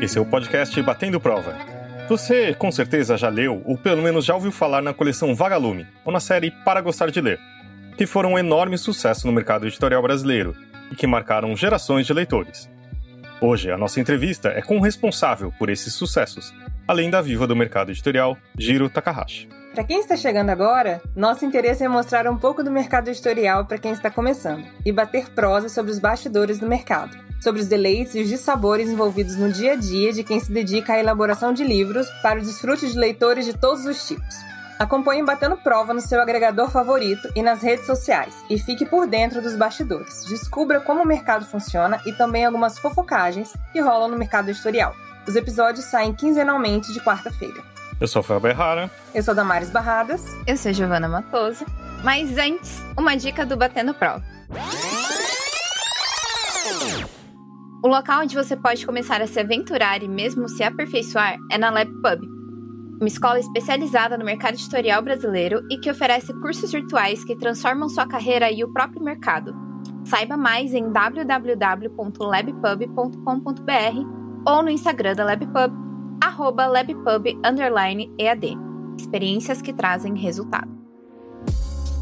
Esse é o podcast Batendo Prova. Você com certeza já leu, ou pelo menos já ouviu falar na coleção Vagalume, ou na série Para Gostar de Ler, que foram um enorme sucesso no mercado editorial brasileiro e que marcaram gerações de leitores. Hoje, a nossa entrevista é com o responsável por esses sucessos, além da viva do mercado editorial, Jiro Takahashi. Para quem está chegando agora, nosso interesse é mostrar um pouco do mercado editorial para quem está começando e bater prosa sobre os bastidores do mercado, sobre os deleites e os dissabores envolvidos no dia a dia de quem se dedica à elaboração de livros para o desfrute de leitores de todos os tipos. Acompanhe Batendo Prova no seu agregador favorito e nas redes sociais e fique por dentro dos bastidores. Descubra como o mercado funciona e também algumas fofocagens que rolam no mercado editorial. Os episódios saem quinzenalmente de quarta-feira. Eu sou Rafael Berrara. Eu sou Damares Barradas. Eu sou Giovana Matoso. Mas antes, uma dica do Batendo Prova. O local onde você pode começar a se aventurar e mesmo se aperfeiçoar é na Lab Pub, uma escola especializada no mercado editorial brasileiro e que oferece cursos virtuais que transformam sua carreira e o próprio mercado. Saiba mais em www.labpub.com.br ou no Instagram da LabPub, arroba labpub_ead. Experiências que trazem resultado.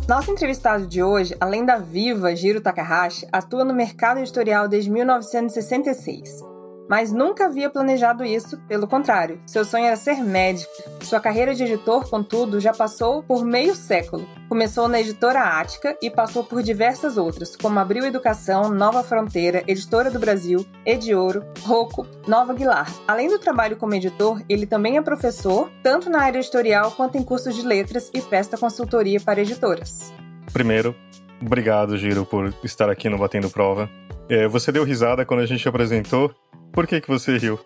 Nosso entrevistado de hoje, além da viva Jiro Takahashi, atua no mercado editorial desde 1966 mas nunca havia planejado isso, pelo contrário, seu sonho era ser médico. Sua carreira de editor, contudo, já passou por meio século. Começou na editora Ática e passou por diversas outras, como Abril Educação, Nova Fronteira, Editora do Brasil, Ediouro, Rocco, Nova Aguilar. Além do trabalho como editor, ele também é professor, tanto na área editorial quanto em cursos de letras e presta consultoria para editoras. Primeiro, obrigado, Giro, por estar aqui no Batendo Prova. É, você deu risada quando a gente apresentou por que, que você riu?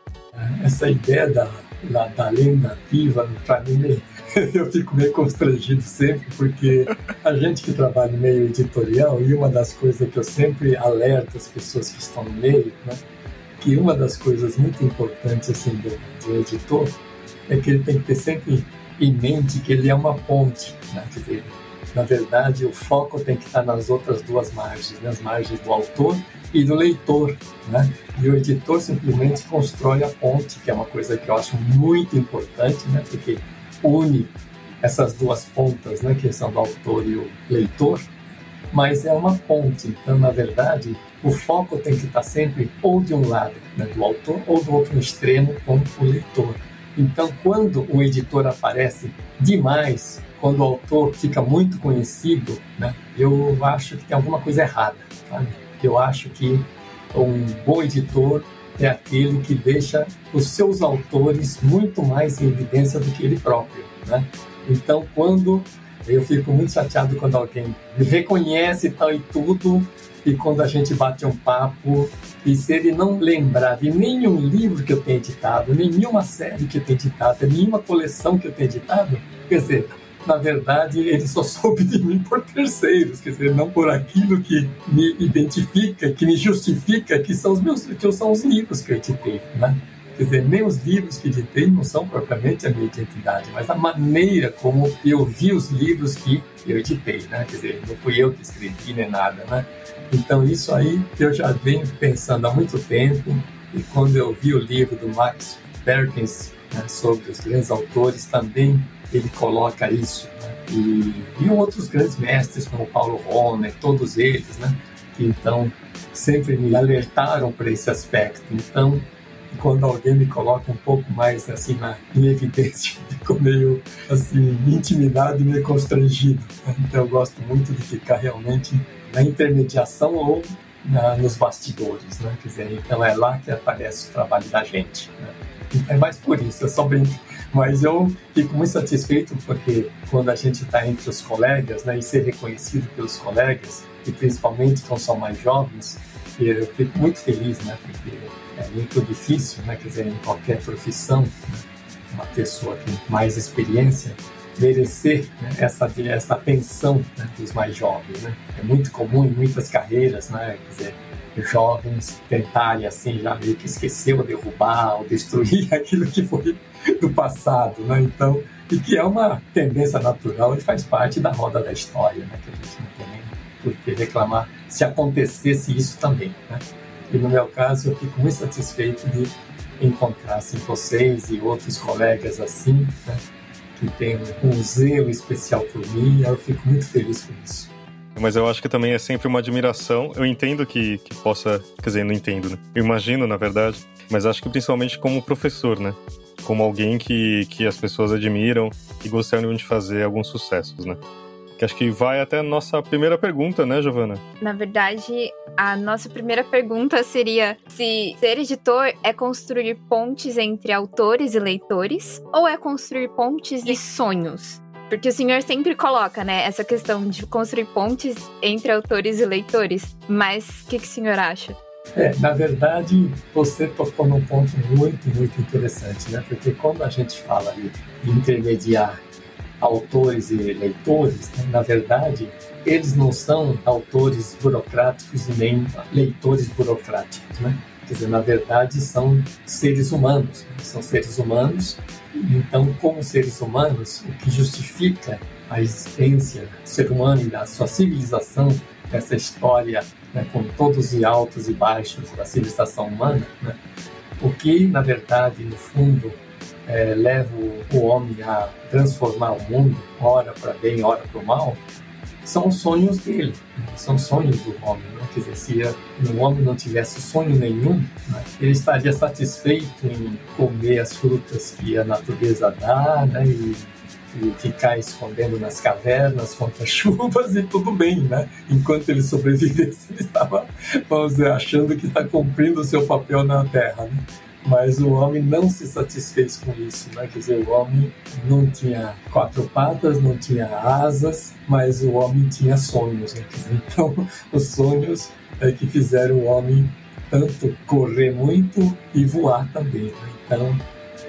Essa ideia da, da, da lenda viva, para mim, eu fico meio constrangido sempre, porque a gente que trabalha no meio editorial, e uma das coisas que eu sempre alerto as pessoas que estão no meio, né, que uma das coisas muito importantes assim, do, do editor é que ele tem que ter sempre em mente que ele é uma ponte. Né? Dizer, na verdade, o foco tem que estar nas outras duas margens, nas né? margens do autor e do leitor, né? E o editor simplesmente constrói a ponte, que é uma coisa que eu acho muito importante, né? Porque une essas duas pontas, né? Que são o autor e o leitor, mas é uma ponte. Então, na verdade, o foco tem que estar sempre ou de um lado, né? do autor, ou do outro extremo, com o leitor. Então, quando o editor aparece demais, quando o autor fica muito conhecido, né? Eu acho que tem alguma coisa errada, sabe? Eu acho que um bom editor é aquele que deixa os seus autores muito mais em evidência do que ele próprio, né? Então, quando eu fico muito chateado quando alguém me reconhece tal e tudo, e quando a gente bate um papo, e se ele não lembrar de nenhum livro que eu tenha editado, nenhuma série que eu tenha editado, nenhuma coleção que eu tenha editado, quer dizer, na verdade, ele só soube de mim por terceiros, quer dizer, não por aquilo que me identifica, que me justifica, que são os meus, que são os livros que eu editei, né? Quer dizer, nem os livros que editei não são propriamente a minha identidade, mas a maneira como eu vi os livros que eu editei, né? Quer dizer, não fui eu que escrevi nem nada, né? Então, isso aí eu já venho pensando há muito tempo, e quando eu vi o livro do Max Perkins né, sobre os grandes autores, também ele coloca isso. Né? E, e outros grandes mestres, como Paulo Romer, todos eles, né? então sempre me alertaram para esse aspecto. Então, quando alguém me coloca um pouco mais assim na, em evidência, fico meio assim intimidado e meio constrangido. Então, eu gosto muito de ficar realmente na intermediação ou na, nos bastidores, né? Quer dizer, então é lá que aparece o trabalho da gente. Né? É mais por isso, eu só brinco mas eu fico muito satisfeito porque quando a gente está entre os colegas, né, e ser reconhecido pelos colegas, e principalmente quando são mais jovens, eu fico muito feliz, né, porque é muito difícil, né, quer dizer, em qualquer profissão, né, uma pessoa com mais experiência merecer né, essa essa atenção né, dos mais jovens, né? É muito comum em muitas carreiras, né, quer dizer, jovens tentarem assim já meio que esquecer ou derrubar ou destruir aquilo que foi do passado, né? Então, e que é uma tendência natural e faz parte da roda da história, né? Que a gente não tem nem por que reclamar se acontecesse isso também, né? E no meu caso, eu fico muito satisfeito de encontrasse vocês e outros colegas assim, né, que têm um zelo especial por mim, eu fico muito feliz com isso. Mas eu acho que também é sempre uma admiração. Eu entendo que, que possa. Quer dizer, não entendo, né? Eu imagino, na verdade. Mas acho que principalmente como professor, né? Como alguém que, que as pessoas admiram e gostariam de fazer alguns sucessos, né? Que acho que vai até a nossa primeira pergunta, né, Giovana? Na verdade, a nossa primeira pergunta seria se ser editor é construir pontes entre autores e leitores ou é construir pontes e sonhos? Porque o senhor sempre coloca, né, essa questão de construir pontes entre autores e leitores. Mas o que, que o senhor acha? É, na verdade, você tocou num ponto muito, muito interessante, né? Porque quando a gente fala de intermediar autores e leitores, né? na verdade, eles não são autores burocráticos nem leitores burocráticos, né? Quer dizer, na verdade, são seres humanos, né? são seres humanos. Então, como seres humanos, o que justifica a existência do ser humano e da sua civilização, essa história né, com todos os altos e baixos da civilização humana, né? o que, na verdade, no fundo, é, leva o homem a transformar o mundo, ora para bem, ora para o mal, são os sonhos dele, né? são sonhos do homem. Né? Quer dizer, se o homem não tivesse sonho nenhum, né? ele estaria satisfeito em comer as frutas que a natureza dá né? e, e ficar escondendo nas cavernas contra chuvas e tudo bem, né? Enquanto ele sobrevivesse, ele estava, vamos dizer, achando que está cumprindo o seu papel na Terra. Né? mas o homem não se satisfez com isso, né? Quer dizer, o homem não tinha quatro patas, não tinha asas, mas o homem tinha sonhos. Né? Então, os sonhos é que fizeram o homem tanto correr muito e voar também. Né? Então,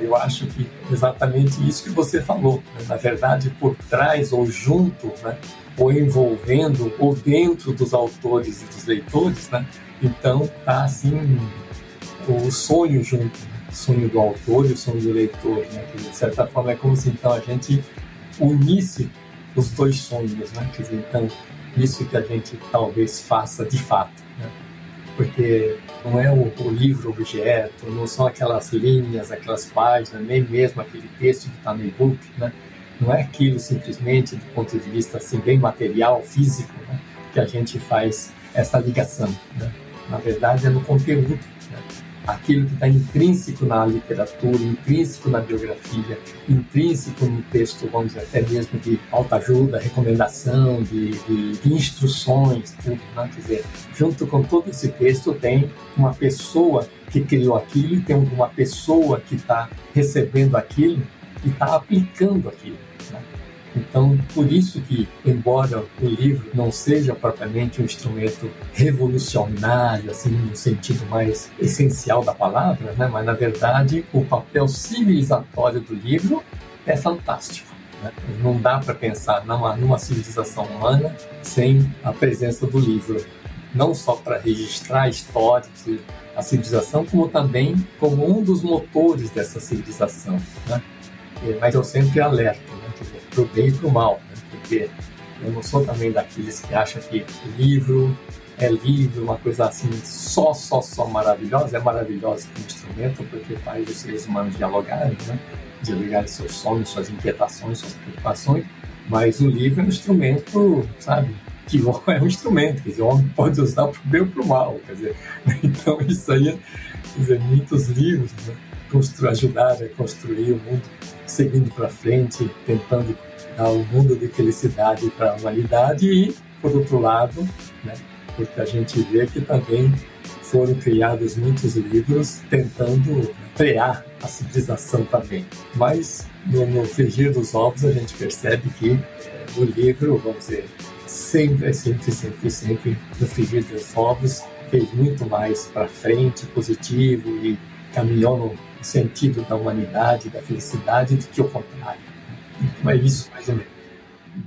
eu acho que exatamente isso que você falou. Né? Na verdade, por trás ou junto, né? ou envolvendo, ou dentro dos autores e dos leitores, né? Então, tá assim o sonho junto, né? o sonho do autor e o sonho do leitor, né? Que, de certa forma é como se então a gente unisse os dois sonhos, né? Então isso que a gente talvez faça de fato, né? Porque não é o, o livro objeto, não são aquelas linhas, aquelas páginas, nem mesmo aquele texto que está no e-book, né? Não é aquilo simplesmente do ponto de vista assim bem material, físico, né? que a gente faz essa ligação, né? Na verdade é no conteúdo aquilo que está intrínseco na literatura, intrínseco na biografia, intrínseco no texto, vamos dizer, até mesmo de autoajuda, recomendação, de, de, de instruções, tudo, né? Quer dizer, junto com todo esse texto tem uma pessoa que criou aquilo tem uma pessoa que está recebendo aquilo e está aplicando aquilo. Então, por isso que, embora o livro não seja propriamente um instrumento revolucionário, assim, no sentido mais essencial da palavra, né? mas na verdade o papel civilizatório do livro é fantástico. Né? Não dá para pensar numa, numa civilização humana sem a presença do livro, não só para registrar a história da civilização, como também como um dos motores dessa civilização. Né? Mas eu sempre alerto pro bem e pro mal, né? porque eu não sou também daqueles que acham que livro é livro, uma coisa assim só, só, só maravilhosa, é maravilhosa como instrumento porque faz os seres humanos dialogarem, né? dialogarem seus sonhos, suas inquietações, suas preocupações, mas o livro é um instrumento, sabe, que é um instrumento, quer dizer, o homem pode usar para o bem ou para o mal, quer dizer, então isso aí, quer dizer, muitos livros né, ajudaram a construir o mundo seguindo para frente, tentando dar um mundo de felicidade para a humanidade e, por outro lado, né, porque a gente vê que também foram criados muitos livros tentando criar a civilização também. Mas no, no frigir dos ovos a gente percebe que é, o livro, vamos dizer, sempre, sempre, sempre, sempre no frigir dos ovos fez muito mais para frente, positivo e caminhou no o sentido da humanidade, da felicidade, do que o contrário. Então é isso, mais ou menos.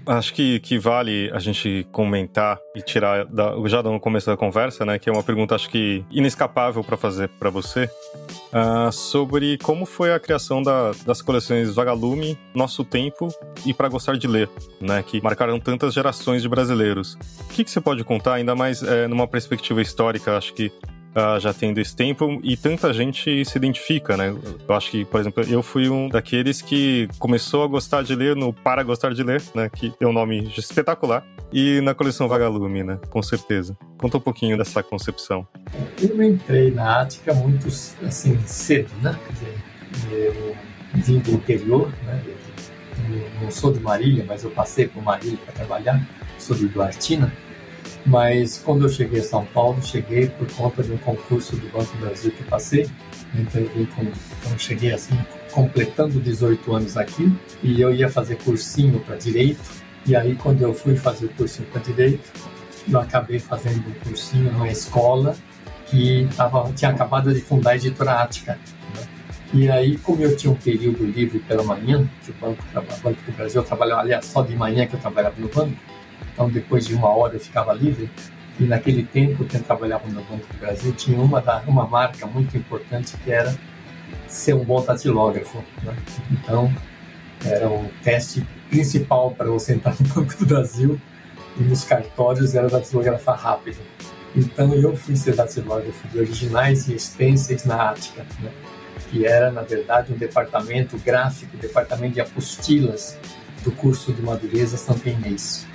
Acho que, que vale a gente comentar e tirar da, já no começo da conversa, né? Que é uma pergunta acho que inescapável para fazer para você uh, sobre como foi a criação da, das coleções Vagalume, Nosso Tempo e Para Gostar de Ler, né? Que marcaram tantas gerações de brasileiros. O que, que você pode contar, ainda mais é, numa perspectiva histórica? Acho que uh, já tendo esse tempo e tanta gente se identifica, né? Eu acho que, por exemplo, eu fui um daqueles que começou a gostar de ler no Para Gostar de Ler, né? Que tem um nome espetacular. E na coleção Vagalume, né? Com certeza. Conta um pouquinho dessa concepção. Eu entrei na Ática muito, assim, cedo, né? Quer dizer, vim do interior, né? Eu não sou de Marília, mas eu passei por Marília para trabalhar. Sou de Duartina mas quando eu cheguei a São Paulo, cheguei por conta de um concurso do Banco Brasil que eu passei. Então, então cheguei assim, completando 18 anos aqui, e eu ia fazer cursinho para direito. E aí, quando eu fui fazer o cursinho para direito, eu acabei fazendo um cursinho numa escola que tava, tinha acabado de fundar a editora Ática. Né? E aí, como eu tinha um período livre pela manhã, que o Banco, o Banco do Brasil eu trabalhava, aliás, só de manhã que eu trabalhava no banco, então, depois de uma hora eu ficava livre. E naquele tempo, quem trabalhava no Banco do Brasil tinha uma, uma marca muito importante que era ser um bom datilógrafo. Né? Então, era o teste principal para você entrar no Banco do Brasil e nos cartórios era datilografar rápido. Então, eu fui ser datilógrafo de originais e extensas na Ática, né? que era, na verdade, um departamento gráfico, departamento de apostilas do curso de Madureza Santa Inês.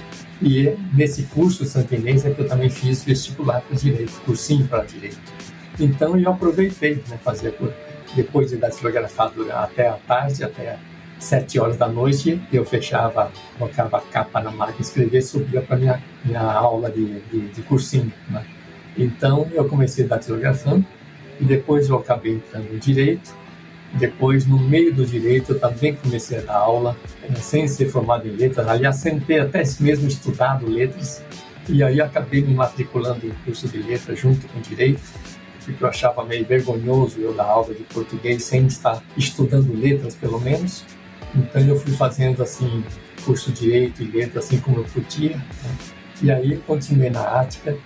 E nesse curso santinense é que eu também fiz vestibular para direito, cursinho para direito. Então eu aproveitei, né, fazer depois de datilografar até a tarde, até sete horas da noite, eu fechava, colocava a capa na máquina, escrevia e subia para minha minha aula de, de, de cursinho. Né? Então eu comecei datilografando e depois eu acabei entrando em direito depois, no meio do direito, eu também comecei a dar aula, eh, sem ser formado em letras. Aliás, sem ter até mesmo estudado letras. E aí acabei me matriculando em curso de letras junto com direito, porque eu achava meio vergonhoso eu dar aula de português sem estar estudando letras, pelo menos. Então eu fui fazendo assim curso de direito e letras assim como eu podia. Né? E aí continuei na Ática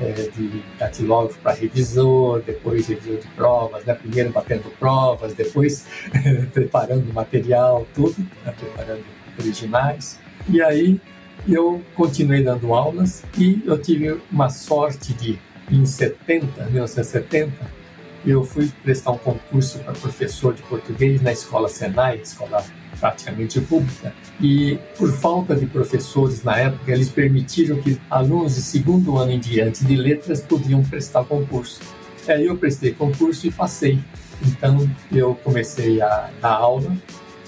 é, de datilógrafo para revisor, depois revisor de provas, né? primeiro batendo provas, depois preparando material, tudo, né? preparando originais. E aí eu continuei dando aulas e eu tive uma sorte de, em 70, 1970, eu fui prestar um concurso para professor de português na escola Senai, escola praticamente pública, e por falta de professores na época, eles permitiram que alunos de segundo ano em diante de letras podiam prestar concurso. Aí eu prestei concurso e passei. Então eu comecei a dar aula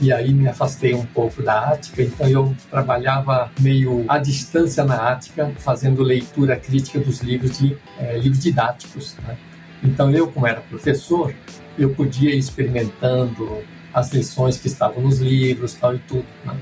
e aí me afastei um pouco da Ática, então eu trabalhava meio à distância na Ática, fazendo leitura crítica dos livros de é, livros didáticos. Né? Então eu, como era professor, eu podia ir experimentando as lições que estavam nos livros tal e tudo. Né?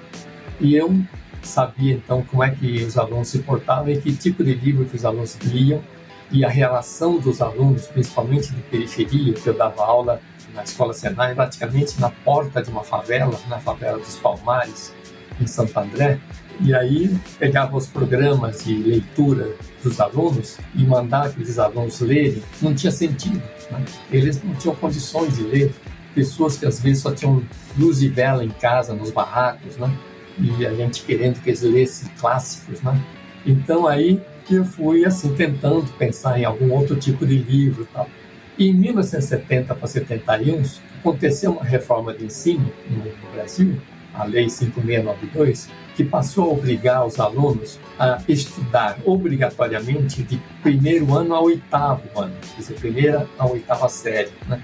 E eu sabia então como é que os alunos se portavam e que tipo de livro que os alunos liam e a relação dos alunos, principalmente de periferia, que eu dava aula na escola Senai, praticamente na porta de uma favela, na favela dos Palmares, em Santo André, e aí pegava os programas de leitura dos alunos e mandava aqueles alunos lerem, não tinha sentido. Né? Eles não tinham condições de ler pessoas que às vezes só tinham luz e vela em casa, nos barracos, né? E a gente querendo que eles lessem clássicos, né? Então aí eu fui assim tentando pensar em algum outro tipo de livro, tal. E em 1970 para 71 aconteceu uma reforma de ensino no Brasil, a Lei 5692, que passou a obrigar os alunos a estudar obrigatoriamente de primeiro ano ao oitavo ano, quer dizer, primeira a oitava série, né?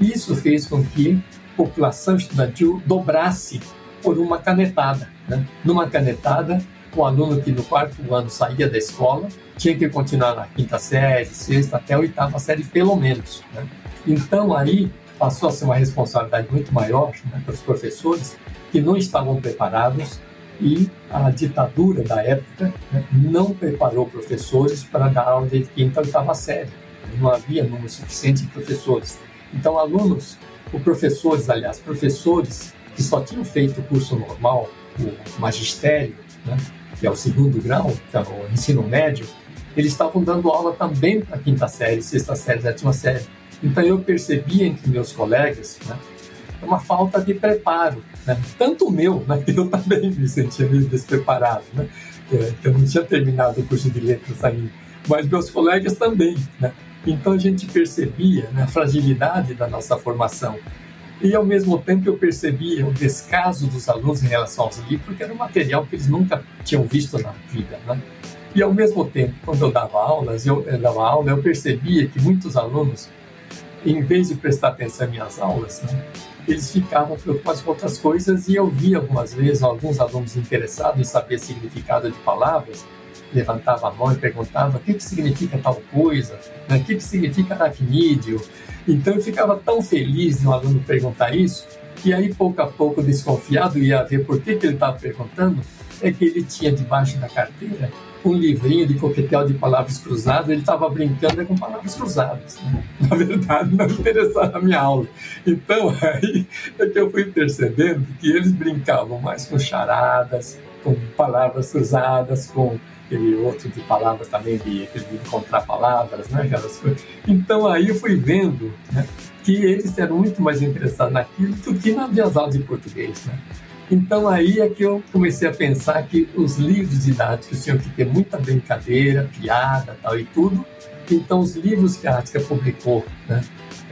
Isso fez com que a população estudantil dobrasse por uma canetada. Né? Numa canetada, o aluno que no quarto ano saía da escola tinha que continuar na quinta série, sexta, até a oitava série, pelo menos. Né? Então, aí passou a ser uma responsabilidade muito maior né, para os professores que não estavam preparados e a ditadura da época né, não preparou professores para dar aula de quinta e oitava série. Não havia número suficiente de professores. Então, alunos, ou professores, aliás, professores que só tinham feito o curso normal, o magistério, né, que é o segundo grau, que é o ensino médio, eles estavam dando aula também para quinta série, sexta série, sétima série. Então eu percebia entre meus colegas né, uma falta de preparo, né, tanto o meu, né, eu também me sentia meio despreparado, né, eu não tinha terminado o curso de letras ainda, mas meus colegas também, né, Então a gente percebia né, a fragilidade da nossa formação. E ao mesmo tempo eu percebia o descaso dos alunos em relação aos livros, porque era um material que eles nunca tinham visto na vida. Né? E ao mesmo tempo, quando eu dava aulas, eu, eu dava aula, eu percebia que muitos alunos, em vez de prestar atenção em minhas aulas, né, eles ficavam preocupados com outras coisas e eu via algumas vezes alguns alunos interessados em saber significado de palavras, levantava a mão e perguntava o que, que significa tal coisa, né? o que, que significa aracnídeo. Então eu ficava tão feliz de um aluno perguntar isso, e aí pouco a pouco, desconfiado, ia ver por que, que ele estava perguntando, é que ele tinha debaixo da carteira um livrinho de coquetel de palavras cruzadas, ele estava brincando com palavras cruzadas. Né? Na verdade, não interessava a minha aula. Então, aí é que eu fui percebendo que eles brincavam mais com charadas, com palavras cruzadas, com aquele outro de palavras também, de, de encontrar palavras, né? Aquelas coisas. Então, aí eu fui vendo né, que eles eram muito mais interessados naquilo do que nas aulas de português, né? Então aí é que eu comecei a pensar que os livros didáticos tinham que ter muita brincadeira, piada tal e tudo. Então os livros que a Ática publicou, né,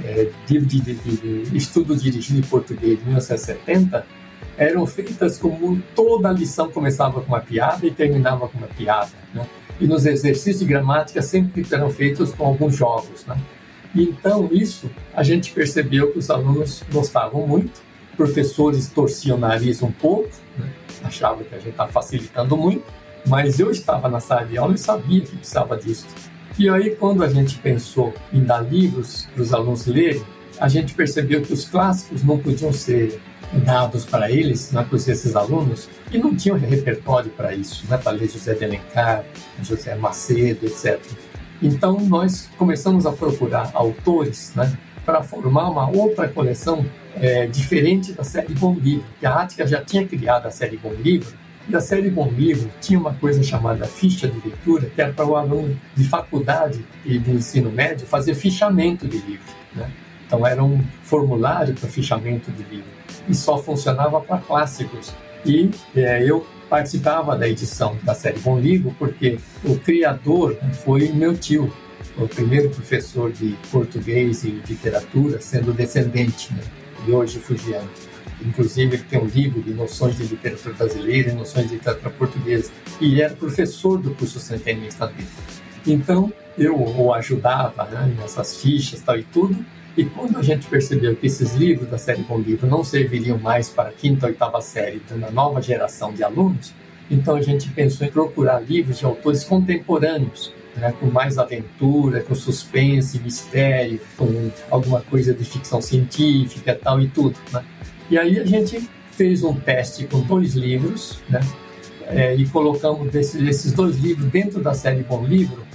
é, livro de, de, de, estudo dirigido em português de 1970, eram feitas como toda a lição começava com uma piada e terminava com uma piada. Né? E nos exercícios de gramática sempre eram feitos com alguns jogos. Né? Então isso a gente percebeu que os alunos gostavam muito professores torciam o nariz um pouco, né? achavam que a gente estava facilitando muito, mas eu estava na sala de aula e sabia que precisava disso. E aí, quando a gente pensou em dar livros para os alunos lerem, a gente percebeu que os clássicos não podiam ser dados para eles, né, para esses alunos, e não tinham repertório para isso, né, para ler José de Alencar, José Macedo, etc. Então, nós começamos a procurar autores né, para formar uma outra coleção é, diferente da série Bom Livro, que a Ática já tinha criado a série Bom Livro, e a série Bom Livro tinha uma coisa chamada ficha de leitura, que era para o aluno de faculdade e de ensino médio fazer fichamento de livro. Né? Então era um formulário para fichamento de livro e só funcionava para clássicos. E é, eu participava da edição da série Bom Livro porque o criador foi meu tio, o primeiro professor de português e literatura, sendo descendente né, de hoje fugiano. Inclusive, ele tem um livro de noções de literatura brasileira e noções de literatura portuguesa. E ele era professor do curso centenista dele. Então, eu o ajudava né, nessas fichas tal e tudo. E quando a gente percebeu que esses livros da série Bom Livro não serviriam mais para a quinta ou oitava série de uma nova geração de alunos, então a gente pensou em procurar livros de autores contemporâneos né, com mais aventura, com suspense, mistério, com alguma coisa de ficção científica tal e tudo. Né? E aí a gente fez um teste com dois livros, né? É, e colocamos desses, esses dois livros dentro da série Bom Livro,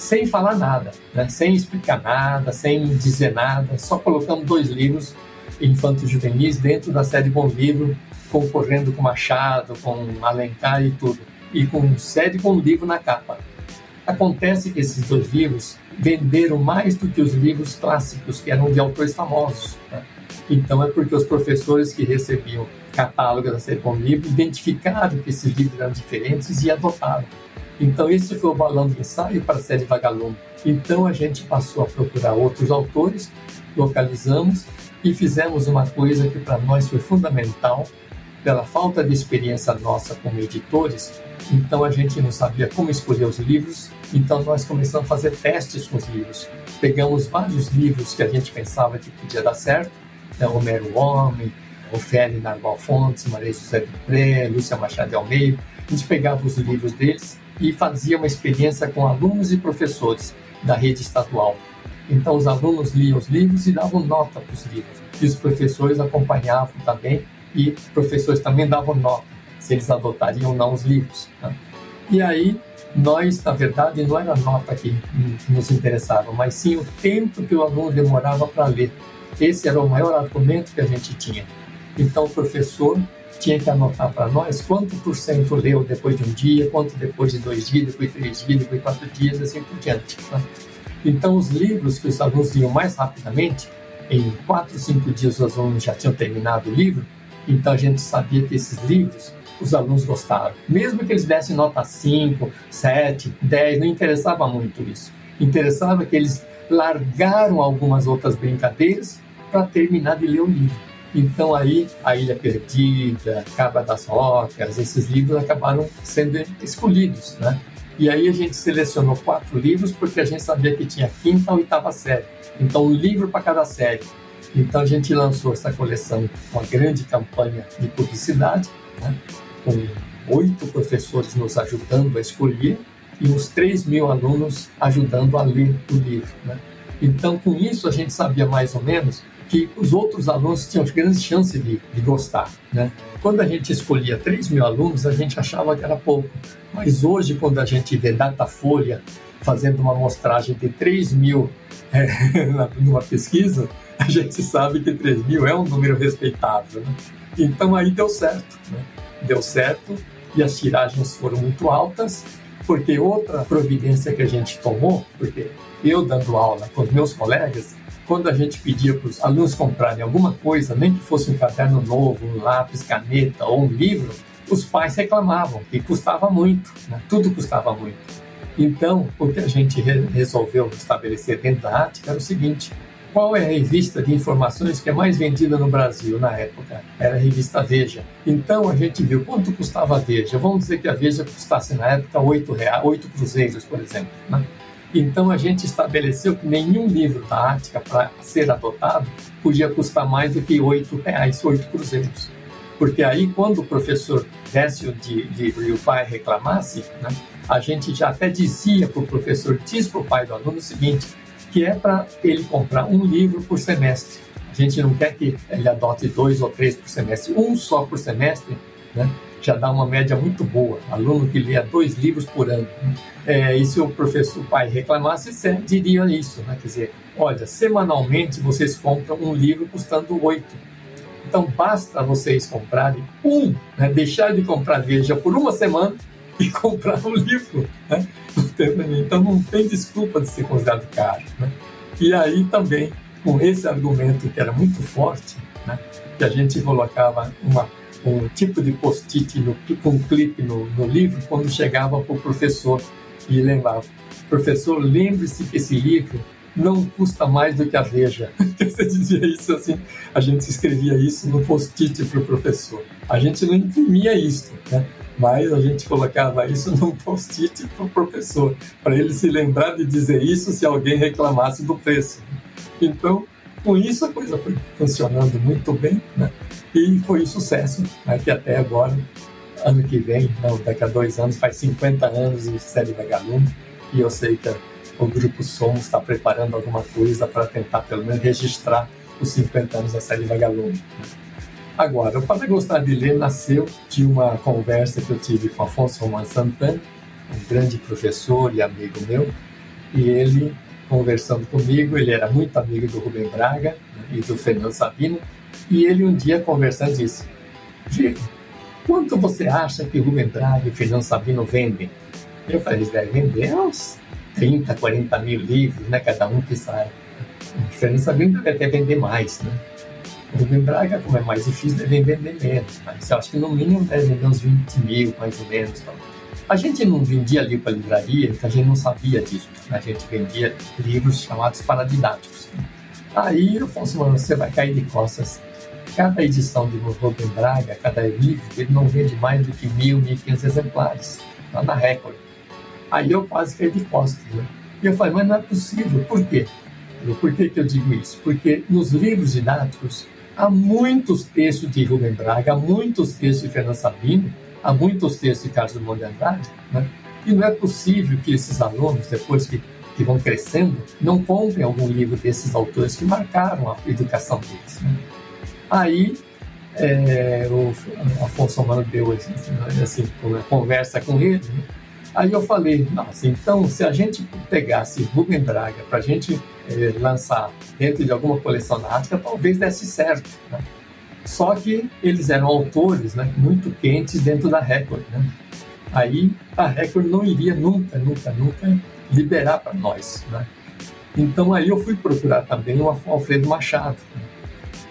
sem falar nada, né? sem explicar nada, sem dizer nada, só colocamos dois livros infantos juvenis dentro da série Bom Livro, concorrendo com Machado, com Alencar e tudo, e com série Bom Livro na capa. Acontece que esses dois livros venderam mais do que os livros clássicos, que eram de autores famosos. Né? Então, é porque os professores que recebiam catálogo da série Bom Livro identificaram que esses livros eram diferentes e adotaram. Então, esse foi o balão de ensaio para a série Vagalume. Então, a gente passou a procurar outros autores, localizamos e fizemos uma coisa que para nós foi fundamental, pela falta de experiência nossa como editores, então a gente não sabia como escolher os livros, então nós começamos a fazer testes com os livros. Pegamos vários livros que a gente pensava que podia dar certo, né, Homero Homem, Ofélia Narval Fontes, Maria José Dupré, Lúcia Machado de Almeida. A gente pegava os livros deles e fazia uma experiência com alunos e professores da rede estadual. Então os alunos liam os livros e davam nota para os livros. E os professores acompanhavam também e professores também davam nota se eles adotariam ou não os livros. Né? E aí nós, na verdade, não era a nota que nos interessava, mas sim o tempo que o aluno demorava para ler. Esse era o maior argumento que a gente tinha. Então, o professor tinha que anotar para nós quanto por cento leu depois de um dia, quanto depois de dois dias, depois de três dias, depois de quatro dias, assim por diante. Né? Então, os livros que os alunos liam mais rapidamente, em quatro, cinco dias os alunos já tinham terminado o livro, então a gente sabia que esses livros os alunos gostaram. Mesmo que eles dessem nota 5, 7, 10, não interessava muito isso. Interessava que eles largaram algumas outras brincadeiras para terminar de ler o livro. Então aí a Ilha Perdida, Cabra das Rocas, esses livros acabaram sendo escolhidos, né? E aí a gente selecionou quatro livros porque a gente sabia que tinha quinta ou oitava série. Então um livro para cada série. Então a gente lançou essa coleção, uma grande campanha de publicidade, né? com oito professores nos ajudando a escolher e uns 3 mil alunos ajudando a ler o livro. Né? Então, com isso, a gente sabia mais ou menos que os outros alunos tinham grandes chances de, de gostar. Né? Quando a gente escolhia 3 mil alunos, a gente achava que era pouco. Mas hoje, quando a gente vê Datafolha fazendo uma amostragem de 3 mil é, numa pesquisa, a gente sabe que 3 mil é um número respeitável. Né? Então aí deu certo. Né? Deu certo e as tiragens foram muito altas, porque outra providência que a gente tomou, porque eu dando aula com os meus colegas, quando a gente pedia para os alunos comprarem alguma coisa, nem que fosse um caderno novo, um lápis, caneta ou um livro, os pais reclamavam que custava muito, né? tudo custava muito. Então, o que a gente resolveu estabelecer dentro da Ática era o seguinte: qual é a revista de informações que é mais vendida no Brasil na época? Era a revista Veja. Então a gente viu quanto custava a Veja. Vamos dizer que a Veja custasse na época oito reais, oito cruzeiros, por exemplo. Né? Então a gente estabeleceu que nenhum livro da Ática para ser adotado podia custar mais do que oito reais, oito cruzeiros. Porque aí quando o professor desse o livro e o pai reclamasse, né, a gente já até dizia para o professor, diz para o pai do aluno o seguinte, que é para ele comprar um livro por semestre. A gente não quer que ele adote dois ou três por semestre, um só por semestre, né? Já dá uma média muito boa. Aluno que lê dois livros por ano. É, e se o professor pai reclamasse, diria isso, né? quer dizer, olha, semanalmente vocês compram um livro custando oito. Então basta vocês comprarem um, né? deixar de comprar Veja por uma semana e comprar um livro. Né? Então não tem desculpa de ser considerado caro. Né? E aí também, com esse argumento que era muito forte, né? que a gente colocava uma um tipo de post-it com um clipe no, no, livro quando chegava para o professor e lembrava: professor, lembre-se que esse livro não custa mais do que a Veja. Você dizia isso assim, a gente escrevia isso no post-it para o professor. A gente não imprimia isso, né? mas a gente colocava isso num post-it para o professor, para ele se lembrar de dizer isso se alguém reclamasse do preço. Então, com isso a coisa foi funcionando muito bem, né? E foi um sucesso, né? que até agora, ano que vem, não, daqui a dois anos, faz 50 anos de série Vagalume, e eu sei que o Grupo Somos está preparando alguma coisa para tentar, pelo menos, registrar os 50 anos da série Vagalume. Né? Agora, o Para Gostar de Ler nasceu de uma conversa que eu tive com Afonso Roman Santana, um grande professor e amigo meu, e ele conversando comigo, ele era muito amigo do Rubem Braga né, e do Fernando Sabino, e ele um dia conversando disse, Diego, quanto você acha que Rubem Braga e Fernando Sabino vendem? Eu falei, eles devem vender uns 30, 40 mil livros, né, cada um que sai. O Fernando Sabino deve até vender mais, né? O Rubem Braga, como é mais difícil, deve vender menos, mas eu acho que no mínimo deve vender uns 20 mil, mais ou menos. Então. A gente não vendia livro para livraria, a gente não sabia disso. A gente vendia livros chamados paradidáticos. Aí eu falei assim, você vai cair de costas. Cada edição de Rubem Braga, cada livro, ele não vende mais do que mil, mil e quinhentos exemplares, lá na Record. Aí eu quase caí de costas. Né? E eu falei, mas não é possível. Por quê? Por que, que eu digo isso? Porque nos livros didáticos há muitos textos de Rubem Braga, há muitos textos de Fernando Sabino, há muitos textos de Carlos Drummond de Andrade, né? e não é possível que esses alunos, depois que, que vão crescendo, não comprem algum livro desses autores que marcaram a educação deles. Né? Aí, é, o Afonso Mano deu assim, assim, conversa com ele, né? aí eu falei, nossa, então se a gente pegasse Rubem Braga para a gente é, lançar dentro de alguma coleção náutica, talvez desse certo, né? Só que eles eram autores né, muito quentes dentro da Record. Né? Aí a Record não iria nunca, nunca, nunca liberar para nós. Né? Então aí eu fui procurar também o Alfredo Machado, né?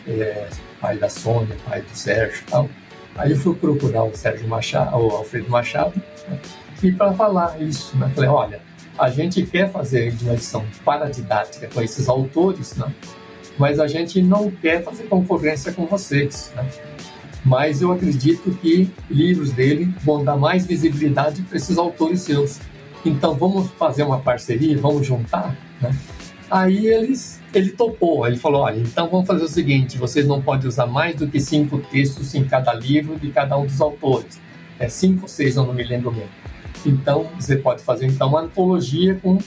é, pai da Sônia, pai do Sérgio e tal. Aí eu fui procurar o Sérgio Machado, o Alfredo Machado, né? e para falar isso, né? Falei, olha, a gente quer fazer uma edição paradidática com esses autores, né? Mas a gente não quer fazer concorrência com vocês. Né? Mas eu acredito que livros dele vão dar mais visibilidade para esses autores seus. Então vamos fazer uma parceria, vamos juntar, né? Aí eles, ele topou, ele falou, olha, então vamos fazer o seguinte, vocês não podem usar mais do que cinco textos em cada livro de cada um dos autores. É cinco ou seis, eu não me lembro bem. Então você pode fazer então uma antologia com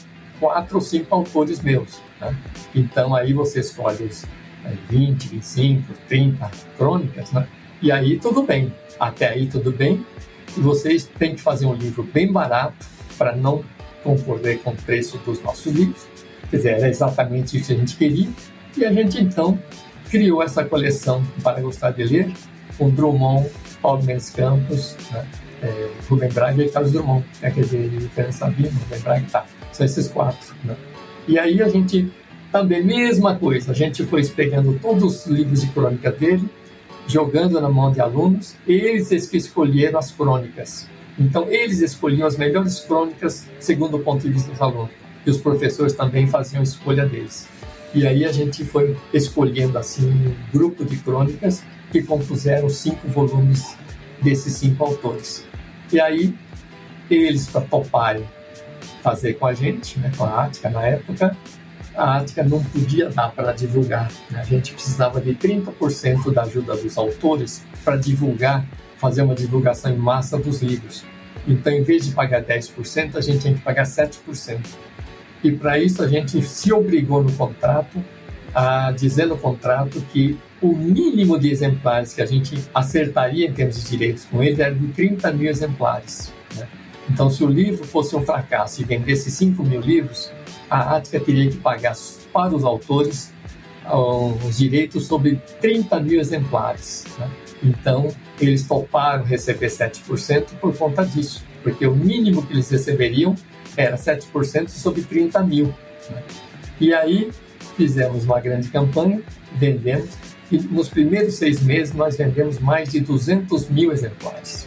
quatro ou cinco autores meus. Né? Então aí você escolhe os 20, 25, 30 crônicas, né? E aí tudo bem. Até aí tudo bem. E vocês têm que fazer um livro bem barato para não concorrer com o preço dos nossos livros Quer dizer, era exatamente isso que a gente queria. E a gente então criou essa coleção para gostar de ler, com Drummond, Paulo Mendes Campos, né? é, Rubem Braga e Carlos Drummond. Né? Quer dizer, Fernando Sabino, Rubem Braga, tá. São esses quatro. Né? E aí a gente também, mesma coisa, a gente foi pegando todos os livros de crônica dele, jogando na mão de alunos, eles que escolheram as crônicas. Então, eles escolhiam as melhores crônicas segundo o ponto de vista dos alunos e os professores também faziam escolha deles. E aí a gente foi escolhendo assim um grupo de crônicas que compuseram cinco volumes desses cinco autores. E aí eles para toparem fazer com a gente, né, com a Ática na época, a Ática não podia dar para divulgar. Né? A gente precisava de 30% da ajuda dos autores para divulgar, fazer uma divulgação em massa dos livros. Então, em vez de pagar 10%, a gente tinha que pagar 7%. E para isso a gente se obrigou no contrato a dizer no contrato que o mínimo de exemplares que a gente acertaria em termos de direitos com ele era de 30 mil exemplares. Né? Então, se o livro fosse um fracasso e vendesse 5 mil livros, a Ática teria que pagar para os autores os direitos sobre 30 mil exemplares. Né? Então, eles toparam receber 7% por conta disso, porque o mínimo que eles receberiam era 7% sobre 30 mil. Né? E aí fizemos uma grande campanha, vendemos, e nos primeiros seis meses nós vendemos mais de 200 mil exemplares.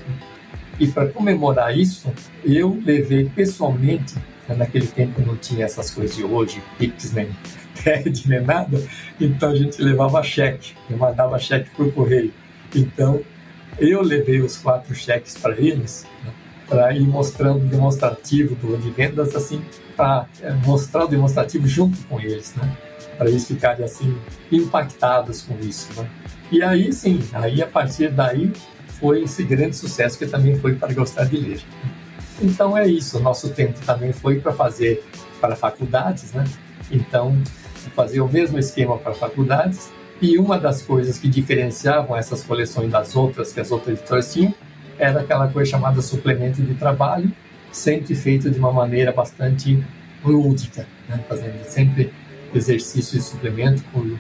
E para comemorar isso, eu levei pessoalmente, né, naquele tempo não tinha essas coisas de hoje, Pix nem TED nem nada, então a gente levava cheque, eu mandava cheque por correio. Então eu levei os quatro cheques para eles, né? para ir mostrando o demonstrativo do, de vendas, assim, para é, mostrar o demonstrativo junto com eles, né? Para eles ficarem, assim, impactados com isso, né? E aí, sim, aí a partir daí foi esse grande sucesso que também foi para gostar de ler. Então é isso, nosso tempo também foi para fazer para faculdades, né? Então, fazer o mesmo esquema para faculdades, e uma das coisas que diferenciavam essas coleções das outras que as outras editoras tinham era aquela coisa chamada suplemento de trabalho, sempre feito de uma maneira bastante lúdica, né? fazendo sempre exercício de suplemento com,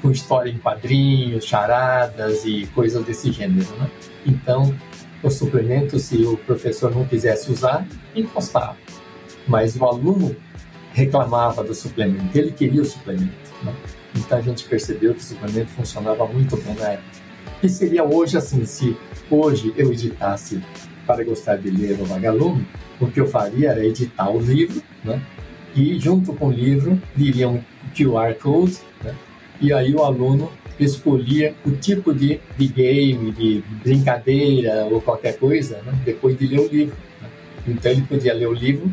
com história em quadrinhos, charadas e coisas desse gênero. Né? Então, o suplemento, se o professor não quisesse usar, encostava. Mas o aluno reclamava do suplemento, ele queria o suplemento. Né? Então a gente percebeu que o suplemento funcionava muito bem na época. E seria hoje assim, se hoje eu editasse para gostar de ler o Vagalume, o que eu faria era editar o livro, né? E junto com o livro viria um QR Code? E aí o aluno escolhia o tipo de, de game, de brincadeira ou qualquer coisa, né? depois de ler o livro. Né? Então ele podia ler o livro